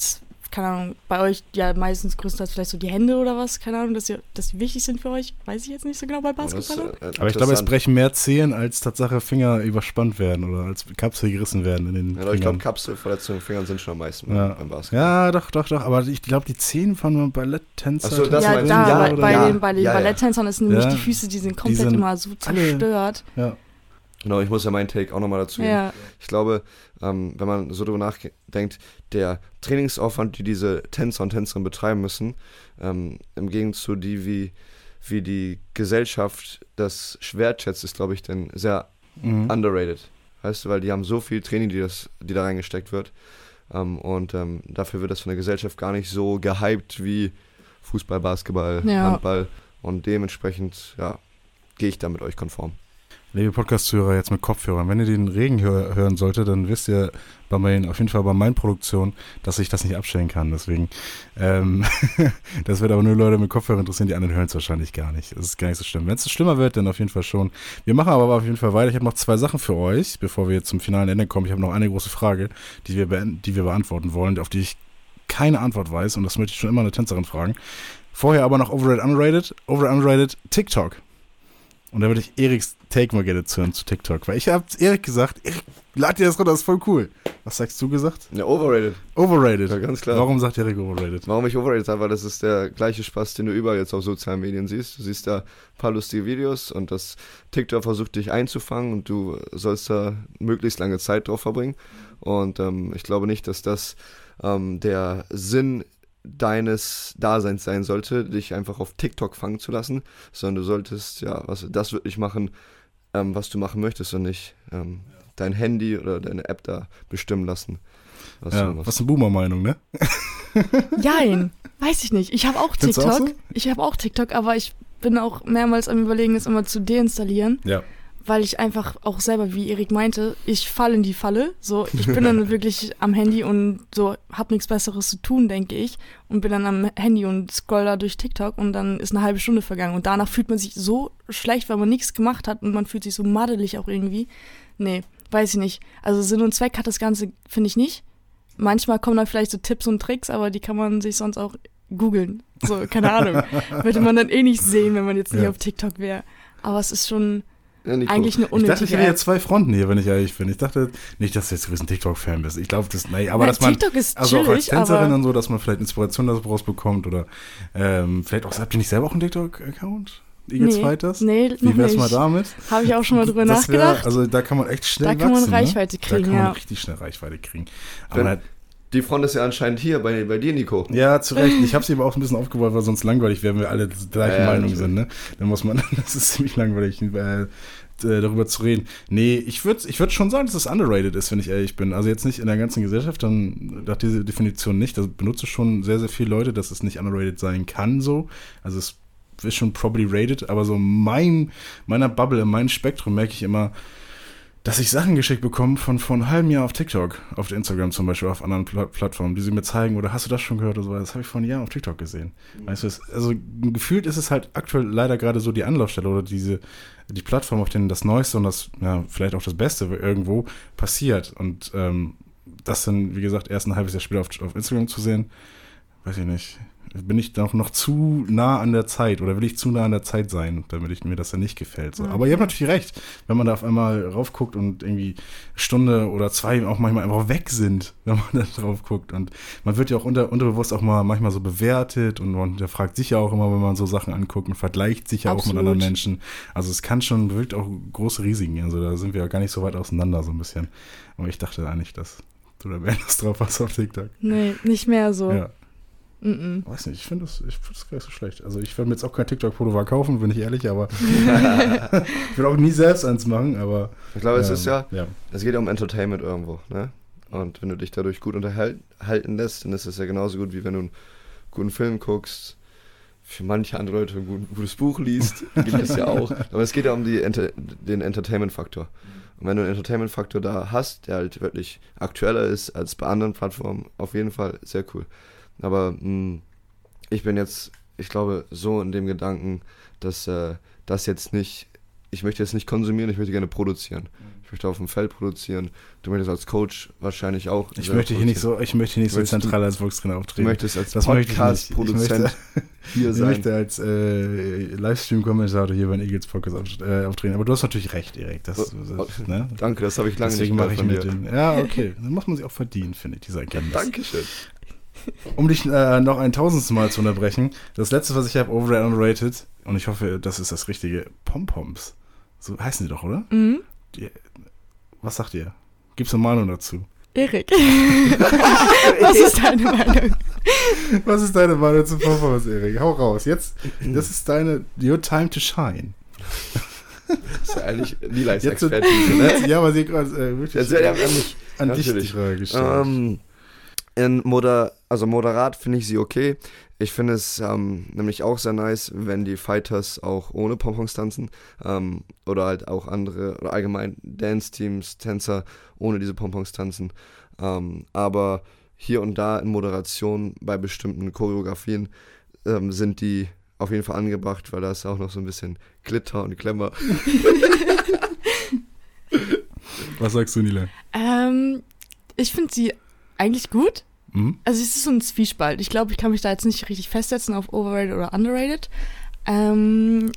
[SPEAKER 4] keine Ahnung, bei euch ja meistens größtenteils vielleicht so die Hände oder was, keine Ahnung, dass, ihr, dass die wichtig sind für euch, weiß ich jetzt nicht so genau bei
[SPEAKER 5] Das,
[SPEAKER 4] Basketballern.
[SPEAKER 5] äh,
[SPEAKER 3] Aber ich glaube, es brechen mehr Zehen, als Tatsache Finger überspannt werden oder als Kapsel gerissen werden in den
[SPEAKER 5] Ja, aber ich glaube. Kapselverletzungen Fingern sind schon am meisten
[SPEAKER 3] Ja.
[SPEAKER 5] beim Basketball.
[SPEAKER 3] Ja, doch, doch, doch. Aber ich glaube, die Zehen von Balletttänzer.
[SPEAKER 5] Ach so, das
[SPEAKER 4] ja, da?
[SPEAKER 5] Ja,
[SPEAKER 4] bei, bei den, bei den
[SPEAKER 5] Ja, ja.
[SPEAKER 4] Balletttänzern ist nämlich
[SPEAKER 3] Ja.
[SPEAKER 4] die Füße, die sind komplett
[SPEAKER 3] sind
[SPEAKER 4] immer so
[SPEAKER 3] alle-
[SPEAKER 4] zerstört.
[SPEAKER 3] Ja.
[SPEAKER 5] Genau, ich muss ja meinen Take auch nochmal dazu geben.
[SPEAKER 4] Ja,
[SPEAKER 5] Ich glaube, ähm, wenn man so drüber nachdenkt, der Trainingsaufwand, die diese Tänzer und Tänzerinnen betreiben müssen, ähm, im Gegensatz zu die, wie, wie die Gesellschaft das wertschätzt, ist, glaube ich, dann sehr
[SPEAKER 3] Mhm.
[SPEAKER 5] underrated. Weißt du, weil die haben so viel Training, die, das, die da reingesteckt wird. Ähm, und ähm, dafür wird das von der Gesellschaft gar nicht so gehypt wie Fußball, Basketball,
[SPEAKER 4] Ja.
[SPEAKER 5] Handball und dementsprechend, ja, gehe ich da mit euch konform.
[SPEAKER 3] Liebe Podcast-Zuhörer, jetzt mit Kopfhörern. Wenn ihr den Regen hör hören solltet, dann wisst ihr bei meinen, auf jeden Fall bei meinen Produktionen, dass ich das nicht abstellen kann. Deswegen, ähm, *laughs* das wird aber nur Leute mit Kopfhörern interessieren, die anderen hören es wahrscheinlich gar nicht. Das ist gar nicht so schlimm. Wenn es schlimmer wird, dann auf jeden Fall schon. Wir machen aber auf jeden Fall weiter. Ich habe noch zwei Sachen für euch, bevor wir jetzt zum finalen Ende kommen. Ich habe noch eine große Frage, die wir, die wir beantworten wollen, auf die ich keine Antwort weiß. Und das möchte ich schon immer eine Tänzerin fragen. Vorher aber noch Overrated, Underrated. Overrated, Underrated, TikTok. Und da würde ich Eriks Take mal gerne zuhören zu TikTok. Weil ich habe Erik gesagt, Erik, lad dir das runter, das ist voll cool. Was sagst du gesagt?
[SPEAKER 5] Ja, overrated.
[SPEAKER 3] Overrated.
[SPEAKER 5] Ja, ganz klar.
[SPEAKER 3] Warum sagt Erik overrated?
[SPEAKER 5] Warum ich overrated habe, weil das ist der gleiche Spaß, den du überall jetzt auf sozialen Medien siehst. Du siehst da ein paar lustige Videos und das TikTok versucht dich einzufangen und du sollst da möglichst lange Zeit drauf verbringen. Und ähm, ich glaube nicht, dass das ähm, der Sinn deines Daseins sein sollte, dich einfach auf TikTok fangen zu lassen, sondern du solltest ja was das wirklich machen, ähm, was du machen möchtest und nicht ähm, dein Handy oder deine App da bestimmen lassen. Was
[SPEAKER 3] Ja, was eine Boomer-Meinung, ne? *laughs*
[SPEAKER 4] Jein, weiß ich nicht. Ich habe auch
[SPEAKER 3] Findest du auch
[SPEAKER 4] TikTok.
[SPEAKER 3] so?
[SPEAKER 4] Ich habe auch TikTok, aber ich bin auch mehrmals am überlegen, es immer zu deinstallieren,
[SPEAKER 3] Ja.
[SPEAKER 4] Weil ich einfach auch selber, wie Erik meinte, ich falle in die Falle. So, ich bin dann *laughs* wirklich am Handy und so hab nichts Besseres zu tun, denke ich, und bin dann am Handy und scroll da durch TikTok und dann ist eine halbe Stunde vergangen und danach fühlt man sich so schlecht, weil man nichts gemacht hat und man fühlt sich so maddelig auch irgendwie. Nee, weiß ich nicht. Also Sinn und Zweck hat das Ganze, finde ich nicht. Manchmal kommen da vielleicht so Tipps und Tricks, aber die kann man sich sonst auch googeln. So, keine Ahnung. *laughs* Würde man dann eh nicht sehen, wenn man jetzt nicht
[SPEAKER 3] Ja.
[SPEAKER 4] auf TikTok wäre. Aber es ist schon
[SPEAKER 5] Ja,
[SPEAKER 4] eigentlich eine
[SPEAKER 3] Ich dachte, ich
[SPEAKER 4] unnötige
[SPEAKER 3] hätte jetzt zwei Fronten hier, wenn ich ehrlich bin. Ich dachte nicht, dass du jetzt ein TikTok-Fan bist. Ich glaube, das, nee, aber
[SPEAKER 4] Nein,
[SPEAKER 3] dass man,
[SPEAKER 4] TikTok ist
[SPEAKER 3] also auch als
[SPEAKER 4] chillig,
[SPEAKER 3] Tänzerin
[SPEAKER 4] aber
[SPEAKER 3] und so, dass man vielleicht Inspiration daraus bekommt oder ähm, vielleicht auch, habt ihr nicht selber auch einen TikTok-Account? Eagles
[SPEAKER 4] nee,
[SPEAKER 3] Fighters?
[SPEAKER 4] nee,
[SPEAKER 3] Wie wär's mal damit?
[SPEAKER 4] Habe ich auch schon mal drüber
[SPEAKER 3] Das wär-
[SPEAKER 4] nachgedacht.
[SPEAKER 3] Also da kann man echt schnell
[SPEAKER 4] Da kann man
[SPEAKER 3] wachsen,
[SPEAKER 4] Reichweite
[SPEAKER 3] ne?
[SPEAKER 4] kriegen,
[SPEAKER 3] Da kann man
[SPEAKER 4] ja.
[SPEAKER 3] richtig schnell Reichweite kriegen.
[SPEAKER 5] Wenn-
[SPEAKER 3] Aber
[SPEAKER 5] Die Front ist ja anscheinend hier bei, bei dir, Nico.
[SPEAKER 3] Ja, zu Recht. Ich habe sie aber auch ein bisschen aufgebaut, weil sonst langweilig wären wir alle der gleichen
[SPEAKER 5] Ja,
[SPEAKER 3] Meinung
[SPEAKER 5] natürlich.
[SPEAKER 3] sind. Ne? Dann muss man, *laughs* das ist ziemlich langweilig, äh, darüber zu reden. Nee, ich würde ich würd schon sagen, dass es underrated ist, wenn ich ehrlich bin. Also jetzt nicht in der ganzen Gesellschaft, dann nach dieser Definition nicht. Das benutzen schon sehr, sehr viele Leute, dass es nicht underrated sein kann so. Also es ist schon probably rated, aber so mein, meiner Bubble, in meinem Spektrum merke ich immer, dass ich Sachen geschickt bekomme von vor einem halben Jahr auf TikTok, auf Instagram zum Beispiel, auf anderen Pla Plattformen, die sie mir zeigen, oder hast du das schon gehört oder so, das habe ich vor einem Jahr auf TikTok gesehen. Weißt du, es, also gefühlt ist es halt aktuell leider gerade so die Anlaufstelle oder diese, die Plattform, auf denen das Neueste und das, ja, vielleicht auch das Beste irgendwo passiert. Und ähm, das dann, wie gesagt, erst ein halbes Jahr später auf, auf Instagram zu sehen, weiß ich nicht. Bin ich noch, noch zu nah an der Zeit oder will ich zu nah an der Zeit sein, damit ich, mir das dann nicht gefällt. So. Aber ihr habt natürlich recht, wenn man da auf einmal raufguckt und irgendwie Stunde oder zwei auch manchmal einfach weg sind, *laughs* wenn man da drauf guckt. Und man wird ja auch unter, unterbewusst auch mal manchmal so bewertet und man fragt sich ja auch immer, wenn man so Sachen anguckt und vergleicht sich ja auch mit anderen Menschen. Also es kann schon, bewirkt auch große Risiken. Also da sind wir ja gar nicht so weit auseinander so ein bisschen. Aber ich dachte eigentlich, dass du da mehr Lust drauf hast auf TikTok.
[SPEAKER 4] Nee, nicht mehr so.
[SPEAKER 3] Ja.
[SPEAKER 4] Mm -mm.
[SPEAKER 3] Weiß nicht, ich finde das, ich find das gar nicht so schlecht. Also ich werde mir jetzt auch kein TikTok-Pullover kaufen, bin ich ehrlich, aber *laughs* ich will auch nie selbst eins machen, aber
[SPEAKER 5] Ich glaube, es
[SPEAKER 3] ähm,
[SPEAKER 5] ist ja,
[SPEAKER 3] ja.
[SPEAKER 5] es geht ja um Entertainment irgendwo, ne? Und wenn du dich dadurch gut unterhalten lässt, dann ist es ja genauso gut, wie wenn du einen guten Film guckst, für manche andere Leute ein gut- ein gutes Buch liest, *laughs* gibt es ja auch. Aber es geht ja um die Enter den Entertainment-Faktor. Und wenn du einen Entertainment-Faktor da hast, der halt wirklich aktueller ist als bei anderen Plattformen, auf jeden Fall sehr cool. Aber mh, ich bin jetzt, ich glaube, so in dem Gedanken, dass äh, das jetzt nicht, ich möchte jetzt nicht konsumieren, ich möchte gerne produzieren. Ich möchte auf dem Feld produzieren. Du möchtest als Coach wahrscheinlich auch.
[SPEAKER 3] Ich möchte hier nicht so, ich möchte hier nicht so
[SPEAKER 5] Möchtest du-
[SPEAKER 3] zentral als Volkstrainer
[SPEAKER 5] Du
[SPEAKER 3] auftreten.
[SPEAKER 5] möchtest als
[SPEAKER 3] ich. Ich
[SPEAKER 5] Podcast-Produzent hier *laughs*
[SPEAKER 3] ich
[SPEAKER 5] sein.
[SPEAKER 3] möchte als äh, Livestream-Kommentator hier bei den Eagles Podcast auf, äh, auftreten. Aber du hast natürlich recht, Erik. Das,
[SPEAKER 5] Oh,
[SPEAKER 3] das, ne?
[SPEAKER 5] Danke, das habe ich lange
[SPEAKER 3] Deswegen
[SPEAKER 5] nicht
[SPEAKER 3] mache
[SPEAKER 5] gehört
[SPEAKER 3] ich
[SPEAKER 5] von
[SPEAKER 3] mit
[SPEAKER 5] dir.
[SPEAKER 3] den. Ja, okay. Dann muss man sich auch verdienen, finde ich, diese Erkenntnis.
[SPEAKER 5] Dankeschön.
[SPEAKER 3] Um dich äh, noch ein tausendstes Mal zu unterbrechen. Das letzte, was ich habe, Overrated and Underrated, und ich hoffe, das ist das richtige, Pompoms. So heißen die doch, oder?
[SPEAKER 4] Mhm.
[SPEAKER 3] Was sagt ihr? Gibt's eine Meinung dazu?
[SPEAKER 4] Erik. *laughs* Was ist deine Meinung?
[SPEAKER 3] Was ist deine Meinung zu Pompoms, Erik? Hau raus. Jetzt, das ist deine, your time to shine.
[SPEAKER 5] Das ist ja eigentlich Nileis
[SPEAKER 3] Jetzt-
[SPEAKER 5] Expertise, ne?
[SPEAKER 3] Ja, aber sie äh, wirklich
[SPEAKER 5] Ja, sehr, ja, mich,
[SPEAKER 3] an dich die. Frage gestellt.
[SPEAKER 5] Ähm, in Moder also moderat finde ich sie okay. Ich finde es ähm, nämlich auch sehr nice, wenn die Fighters auch ohne Pompons tanzen ähm, oder halt auch andere oder allgemein Dance-Teams, Tänzer ohne diese Pompons tanzen. Ähm, aber hier und da in Moderation bei bestimmten Choreografien ähm, sind die auf jeden Fall angebracht, weil da ist auch noch so ein bisschen Glitter und Klemmer. *laughs*
[SPEAKER 3] Was sagst du, Nile?
[SPEAKER 4] Ähm, ich finde sie eigentlich gut.
[SPEAKER 3] Mhm.
[SPEAKER 4] Also es ist so ein Zwiespalt. Ich glaube, ich kann mich da jetzt nicht richtig festsetzen auf overrated oder underrated. Ähm,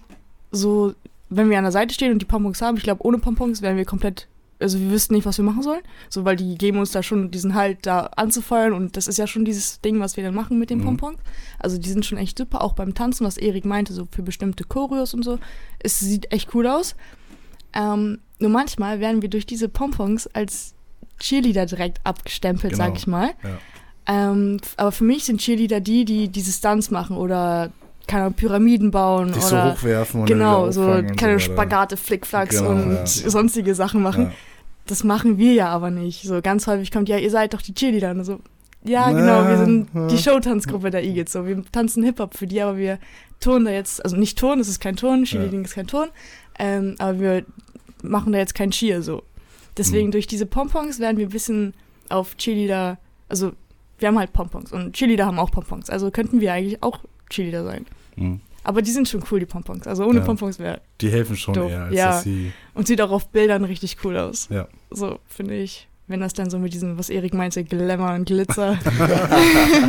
[SPEAKER 4] so, wenn wir an der Seite stehen und die Pompons haben, ich glaube, ohne Pompons wären wir komplett, also wir wüssten nicht, was wir machen sollen. So, weil die geben uns da schon diesen Halt, da anzufeuern und das ist ja schon dieses Ding, was wir dann machen mit den
[SPEAKER 3] Mhm.
[SPEAKER 4] Pompons. Also die sind schon echt super, auch beim Tanzen, was Erik meinte, so für bestimmte Choreos und so. Es sieht echt cool aus. Ähm, nur manchmal werden wir durch diese Pompons als Cheerleader direkt abgestempelt,
[SPEAKER 3] Genau.
[SPEAKER 4] sag ich mal.
[SPEAKER 3] Ja.
[SPEAKER 4] Ähm, aber für mich sind Cheerleader die, die diese Stunts machen oder keine Ahnung, Pyramiden bauen
[SPEAKER 3] so
[SPEAKER 4] oder
[SPEAKER 3] hochwerfen und
[SPEAKER 4] genau, so keine
[SPEAKER 3] so.
[SPEAKER 4] Spagate, Flickflacks
[SPEAKER 3] Genau,
[SPEAKER 4] und
[SPEAKER 3] ja.
[SPEAKER 4] sonstige Sachen machen.
[SPEAKER 3] Ja.
[SPEAKER 4] Das machen wir ja aber nicht. So ganz häufig kommt ja, ihr seid doch die Cheerleader und so. Ja,
[SPEAKER 3] Na,
[SPEAKER 4] genau, wir sind
[SPEAKER 3] ja.
[SPEAKER 4] die Showtanzgruppe der Eagles. So, wir tanzen Hip-Hop für die, aber wir turnen da jetzt, also nicht Turnen, das ist kein Turnen, Cheerleading ist kein Turnen, ähm, aber wir machen da jetzt kein Cheer so. Deswegen
[SPEAKER 3] Mhm.
[SPEAKER 4] durch diese Pompons werden wir ein bisschen auf Cheerleader, also wir haben halt Pompons und Cheerleader haben auch Pompons, also könnten wir eigentlich auch Cheerleader sein.
[SPEAKER 3] Mhm.
[SPEAKER 4] Aber die sind schon cool, die Pompons. Also ohne
[SPEAKER 3] Ja.
[SPEAKER 4] Pompons wäre.
[SPEAKER 3] Die helfen schon
[SPEAKER 4] Doof.
[SPEAKER 3] eher, als
[SPEAKER 4] Ja.
[SPEAKER 3] dass sie.
[SPEAKER 4] Und sieht auch auf Bildern richtig cool aus.
[SPEAKER 3] Ja.
[SPEAKER 4] So, finde ich. Wenn das dann so mit diesem, was Erik meinte, Glamour und Glitzer. *laughs*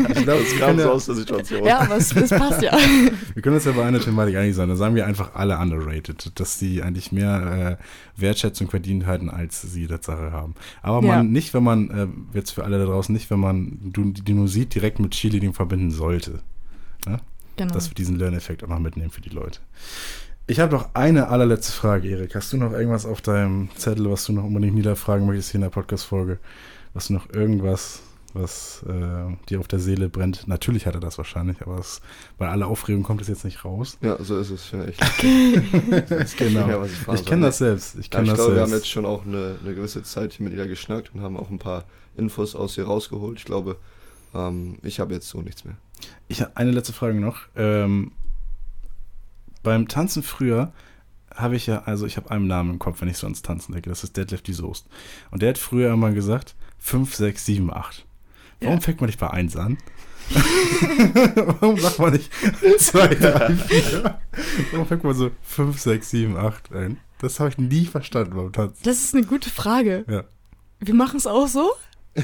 [SPEAKER 3] Ich glaube, wir,
[SPEAKER 5] kam so
[SPEAKER 3] ja,
[SPEAKER 5] aus der Situation.
[SPEAKER 4] ja, aber es, es passt ja. *laughs*
[SPEAKER 3] wir können uns ja bei einer Thematik einig sein. Da sagen wir einfach alle underrated, dass sie eigentlich mehr äh, Wertschätzung verdient halten, als sie Tatsache haben. Aber
[SPEAKER 4] Ja.
[SPEAKER 3] man nicht, wenn man, äh, jetzt für alle da draußen, nicht, wenn man du, die Musik direkt mit Cheerleading verbinden sollte.
[SPEAKER 4] Genau.
[SPEAKER 3] dass wir diesen Lerneffekt auch noch mitnehmen für die Leute. Ich habe noch eine allerletzte Frage, Erik. Hast du noch irgendwas auf deinem Zettel, was du noch unbedingt niederfragen möchtest hier in der Podcast-Folge? Hast du noch irgendwas, was äh, dir auf der Seele brennt? Natürlich hat er das wahrscheinlich, aber es, bei aller Aufregung kommt es jetzt nicht raus.
[SPEAKER 5] Ja, so ist es, finde ich.
[SPEAKER 3] Genau.
[SPEAKER 5] Ja, ich *laughs*
[SPEAKER 3] Ich kenne
[SPEAKER 5] soll.
[SPEAKER 3] das selbst. Ich
[SPEAKER 5] Ja,
[SPEAKER 3] kenne
[SPEAKER 5] ich
[SPEAKER 3] das
[SPEAKER 5] glaube, wir haben jetzt schon auch eine, eine gewisse Zeit hier mit ihr geschnackt und haben auch ein paar Infos aus ihr rausgeholt. Ich glaube, ähm, ich habe jetzt so nichts mehr.
[SPEAKER 3] Ich habe eine letzte Frage noch. Ähm, beim Tanzen früher habe ich ja, also ich habe einen Namen im Kopf, wenn ich so ans Tanzen denke. Das ist Deadlift die Soest. Und der hat früher immer gesagt, 5, 6, 7, 8. Warum
[SPEAKER 4] Ja.
[SPEAKER 3] fängt man nicht bei 1 an? *laughs* Warum sagt man nicht 2, 3, 4? Warum fängt man so 5, 6, 7, 8 ein? Das habe ich nie verstanden beim Tanzen.
[SPEAKER 4] Das ist eine gute Frage.
[SPEAKER 3] Ja.
[SPEAKER 4] Wir machen es auch so.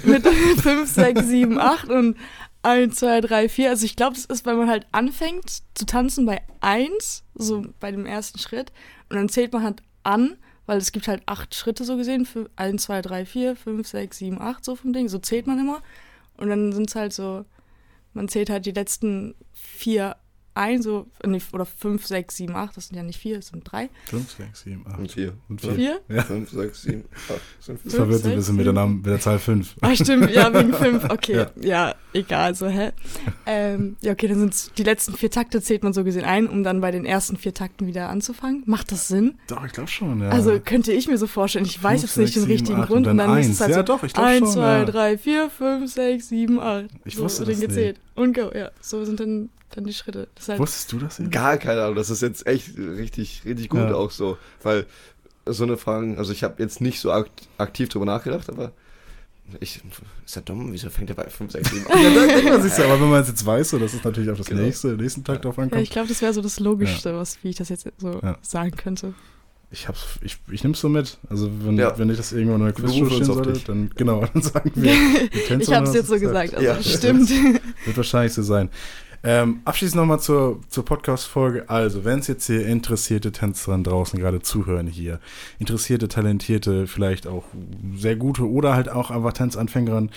[SPEAKER 4] Mit 5, 6, 7, 8 und 1, 2, 3, 4. Also ich glaube, das ist, weil man halt anfängt zu tanzen bei 1, so bei dem ersten Schritt. Und dann zählt man halt an, weil es gibt halt acht Schritte so gesehen. Für 1, 2, 3, 4, 5, 6, 7, 8 so vom Ding. So zählt man immer. Und dann sind es halt so, man zählt halt die letzten vier ein, so, nee, oder 5, 6, 7, 8. Das sind ja nicht vier, das sind drei.
[SPEAKER 3] 5, 6, 7, 8.
[SPEAKER 5] Und vier.
[SPEAKER 3] Und
[SPEAKER 5] Ja.
[SPEAKER 3] vier.
[SPEAKER 4] Vier?
[SPEAKER 3] Ja.
[SPEAKER 5] Fünf, sechs, sieben, acht, sind
[SPEAKER 3] Das
[SPEAKER 5] vier.
[SPEAKER 3] verwirrt sich ein
[SPEAKER 4] sechs,
[SPEAKER 3] bisschen mit der,
[SPEAKER 4] sieben.
[SPEAKER 3] Namen, mit der Zahl 5. *laughs*
[SPEAKER 4] Ah, stimmt, ja, wegen fünf, okay.
[SPEAKER 3] Ja.
[SPEAKER 4] Ja, egal, so, hä? Ähm, ja, okay, dann sind die letzten vier Takte zählt man so gesehen ein, um dann bei den ersten vier Takten wieder anzufangen. Macht das Sinn?
[SPEAKER 3] Doch, ich glaube schon, ja.
[SPEAKER 4] Also könnte ich mir so vorstellen. Ich weiß
[SPEAKER 3] Fünf,
[SPEAKER 4] jetzt nicht
[SPEAKER 3] sechs,
[SPEAKER 4] den
[SPEAKER 3] sieben,
[SPEAKER 4] richtigen
[SPEAKER 3] acht
[SPEAKER 4] Grund
[SPEAKER 3] und
[SPEAKER 4] und
[SPEAKER 3] dann
[SPEAKER 4] dann ist
[SPEAKER 3] eins.
[SPEAKER 4] es halt
[SPEAKER 3] Ja,
[SPEAKER 4] so
[SPEAKER 3] doch, ich glaub
[SPEAKER 4] 1,
[SPEAKER 3] schon,
[SPEAKER 4] 2,
[SPEAKER 3] ja.
[SPEAKER 4] 3, 4, 5, 6, 7, 8.
[SPEAKER 3] Ich
[SPEAKER 4] so,
[SPEAKER 3] wusste
[SPEAKER 4] den gezählt. Und go, ja. So sind dann, dann die Schritte. Halt,
[SPEAKER 3] Wusstest du das eben?
[SPEAKER 5] Gar keine Ahnung, das ist jetzt echt richtig, richtig gut
[SPEAKER 3] Ja.
[SPEAKER 5] auch so. Weil so eine Frage, also ich habe jetzt nicht so akt aktiv drüber nachgedacht, aber ich, ist ja dumm, wieso fängt er bei 5, 6, 7, 8?
[SPEAKER 3] Ja, da denkt man sich ja, aber wenn man es jetzt weiß, so, dass es natürlich auf das
[SPEAKER 5] Genau.
[SPEAKER 3] nächste, nächsten Tag drauf
[SPEAKER 4] ja,
[SPEAKER 3] ankommt.
[SPEAKER 4] ich glaube, das wäre so das Logischste, was, wie ich das jetzt so
[SPEAKER 3] Ja.
[SPEAKER 4] sagen könnte.
[SPEAKER 3] Ich hab's, ich, ich nehm's so mit. Also wenn,
[SPEAKER 5] Ja.
[SPEAKER 3] wenn ich das irgendwo in einer
[SPEAKER 5] Wir
[SPEAKER 3] Quizshow stehen sollte,
[SPEAKER 5] dich.
[SPEAKER 3] dann genau, *laughs* dann sagen wir. *laughs*
[SPEAKER 4] ich habe es jetzt so
[SPEAKER 3] es
[SPEAKER 4] gesagt, also
[SPEAKER 5] Ja.
[SPEAKER 4] das stimmt. *laughs*
[SPEAKER 3] Wird wahrscheinlich so sein. Ähm, abschließend nochmal zur, zur Podcast-Folge. Also, wenn es jetzt hier interessierte Tänzerinnen draußen gerade zuhören hier, interessierte, talentierte, vielleicht auch sehr gute oder halt auch einfach Tänzanfängerinnen,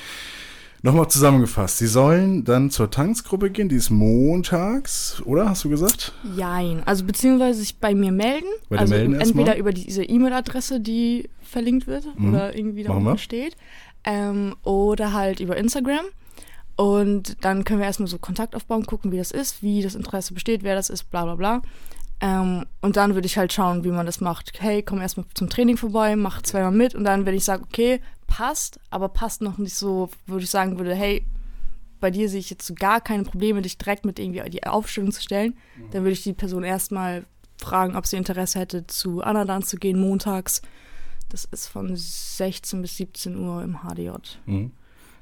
[SPEAKER 3] nochmal zusammengefasst. Sie sollen dann zur Tanzgruppe gehen, die ist montags, oder? Hast du gesagt?
[SPEAKER 4] Jein. Also beziehungsweise sich bei mir melden.
[SPEAKER 3] Bei
[SPEAKER 4] also
[SPEAKER 3] melden
[SPEAKER 4] entweder über diese E-Mail-Adresse, die verlinkt wird
[SPEAKER 3] Mhm.
[SPEAKER 4] oder irgendwie da unten steht. Ähm, oder halt über Instagram. Und dann können wir erstmal so Kontakt aufbauen, gucken, wie das ist, wie das Interesse besteht, wer das ist, bla bla bla. Ähm, und dann würde ich halt schauen, wie man das macht. Hey, komm erstmal zum Training vorbei, mach zweimal mit. Und dann, wenn ich sage, okay, passt, aber passt noch nicht so, würde ich sagen würde, hey, bei dir sehe ich jetzt so gar keine Probleme, dich direkt mit irgendwie die Aufstellung zu stellen, dann würde ich die Person erstmal fragen, ob sie Interesse hätte, zu Anadan zu gehen, montags. Das ist von 16 bis 17 Uhr im HDJ.
[SPEAKER 3] Mhm.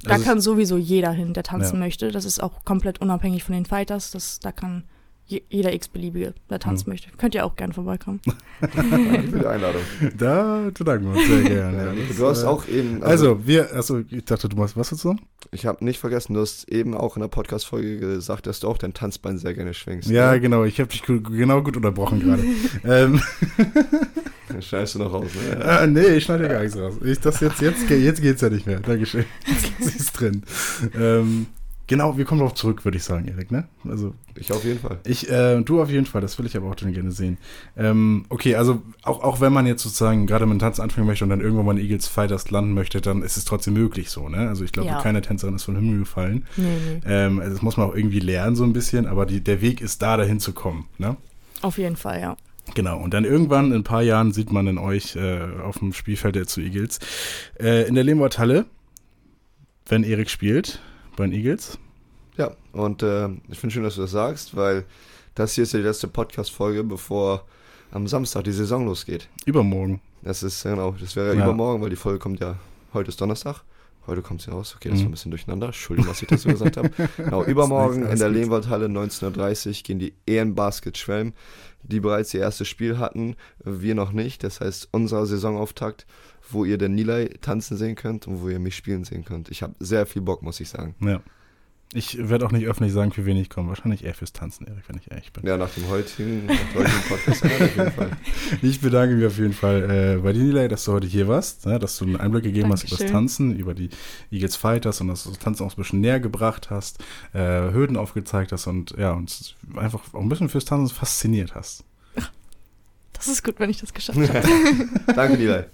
[SPEAKER 4] Da
[SPEAKER 3] Also
[SPEAKER 4] kann sowieso jeder hin, der tanzen
[SPEAKER 3] Ja.
[SPEAKER 4] möchte. Das ist auch komplett unabhängig von den Fighters. Das, da kann je, jeder x-beliebige, der tanzen
[SPEAKER 3] Mhm.
[SPEAKER 4] möchte. Könnt ihr auch gerne vorbeikommen.
[SPEAKER 5] Danke *laughs* für die Einladung.
[SPEAKER 3] Da bedanken wir uns sehr gerne. Ja,
[SPEAKER 5] Du hast
[SPEAKER 3] äh,
[SPEAKER 5] auch eben.
[SPEAKER 3] Also, wir, achso, ich dachte, du machst was dazu?
[SPEAKER 5] Ich habe nicht vergessen, du hast eben auch in der Podcast-Folge gesagt, dass du auch dein Tanzbein sehr gerne schwingst.
[SPEAKER 3] Ja,
[SPEAKER 5] ne?
[SPEAKER 3] genau, ich habe dich genau gut unterbrochen gerade. *laughs* ähm,
[SPEAKER 5] Dann schneidest du noch raus, ne?
[SPEAKER 3] äh, nee, ich schneide ja gar nichts raus. Ich, das jetzt, jetzt, jetzt geht's ja nicht mehr. Dankeschön. *laughs* Sie ist drin. Ähm, genau, wir kommen darauf zurück, würde ich sagen, Erik, ne? Also,
[SPEAKER 5] Ich auf jeden Fall.
[SPEAKER 3] ich, äh, du auf jeden Fall, das will ich aber auch dann gerne sehen. Ähm, okay, also auch, auch wenn man jetzt sozusagen gerade mit dem Tanz anfangen möchte und dann irgendwann mal in Eagles Fighters landen möchte, dann ist es trotzdem möglich so, ne? Also ich glaube,
[SPEAKER 4] Ja.
[SPEAKER 3] keine Tänzerin ist vom Himmel gefallen.
[SPEAKER 4] Nee, nee.
[SPEAKER 3] Ähm, also das muss man auch irgendwie lernen so ein bisschen, aber die, der Weg ist da, dahin zu kommen, ne?
[SPEAKER 4] Auf jeden Fall, ja.
[SPEAKER 3] Genau, und dann irgendwann in ein paar Jahren sieht man in euch äh, auf dem Spielfeld der zu Eagles. Äh, in der Lehmwart-Halle, wenn Erik spielt bei den Eagles.
[SPEAKER 5] Ja, und äh, ich finde schön, dass du das sagst, weil das hier ist ja die letzte Podcast-Folge, bevor am Samstag die Saison losgeht.
[SPEAKER 3] Übermorgen.
[SPEAKER 5] Das ist, genau, das wäre
[SPEAKER 3] Ja.
[SPEAKER 5] übermorgen, weil die Folge kommt ja, heute ist Donnerstag. Heute kommt sie raus. Okay, das
[SPEAKER 3] Mhm.
[SPEAKER 5] war ein bisschen durcheinander. Entschuldigung, dass ich das so gesagt habe. *laughs* Genau, übermorgen in der. Lehmwaldhalle 19.30 Uhr gehen die EN Basket Schwelm, die bereits ihr erstes Spiel hatten, wir noch nicht. Das heißt, unser Saisonauftakt, wo ihr den Nilay tanzen sehen könnt und wo ihr mich spielen sehen könnt. Ich habe sehr viel Bock, muss ich sagen.
[SPEAKER 3] Ja. Ich werde auch nicht öffentlich sagen, für wen ich komme. Wahrscheinlich eher fürs Tanzen, Erik, wenn ich ehrlich bin.
[SPEAKER 5] Ja, nach dem heutigen, nach dem heutigen Podcast auf jeden Fall. *laughs*
[SPEAKER 3] Ich bedanke mich auf jeden Fall äh, bei dir, Nilay, dass du heute hier warst, ne, dass du einen Einblick gegeben hast über das
[SPEAKER 4] Dankeschön.
[SPEAKER 3] Tanzen, über die Eagles Fighters und dass du das Tanzen auch ein bisschen näher gebracht hast, äh, Hürden aufgezeigt hast und ja, uns einfach auch ein bisschen fürs Tanzen fasziniert hast.
[SPEAKER 4] Das ist gut, wenn ich das geschafft habe. *laughs*
[SPEAKER 5] Danke, Nilay.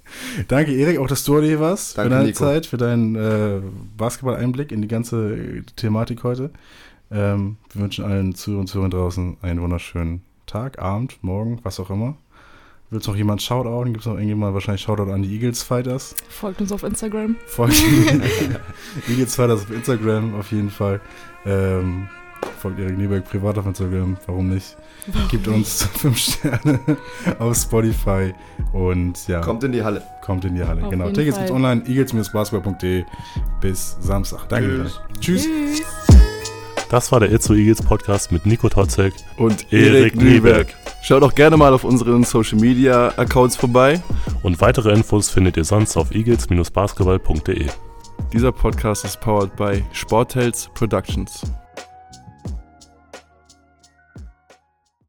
[SPEAKER 3] Danke, Erik, auch dass du heute hier warst,
[SPEAKER 5] Danke,
[SPEAKER 3] für deine
[SPEAKER 5] Nico.
[SPEAKER 3] Zeit, für deinen äh, Basketball-Einblick in die ganze äh, Thematik heute. Ähm, wir wünschen allen Zuhörern und Zuhörern draußen einen wunderschönen Tag, Abend, Morgen, was auch immer. Willst du noch jemand Shoutouten? Gibt es noch irgendjemand wahrscheinlich Shoutout an die Eagles Fighters?
[SPEAKER 4] Folgt uns auf Instagram.
[SPEAKER 3] Folgt *laughs* *laughs* Eagles Fighters auf Instagram auf jeden Fall. Ähm, folgt Erik Nieberg privat auf Instagram, warum nicht? Gibt uns 5 *laughs* Sterne auf Spotify und ja.
[SPEAKER 5] Kommt in die Halle.
[SPEAKER 3] Kommt in die Halle.
[SPEAKER 4] Auf
[SPEAKER 3] genau. Tickets gibt's online, eagles-basketball.de bis Samstag. Danke. Tschüss.
[SPEAKER 4] Tschüss.
[SPEAKER 2] Das war der Itzu Eagles Podcast mit Nico Totzek.
[SPEAKER 1] Und
[SPEAKER 2] Erik
[SPEAKER 1] Erik Nieberg. Schaut auch gerne mal auf unseren Social Media Accounts vorbei.
[SPEAKER 2] Und weitere Infos findet ihr sonst auf eagles-basketball.de.
[SPEAKER 1] Dieser Podcast ist powered by Sportels Productions.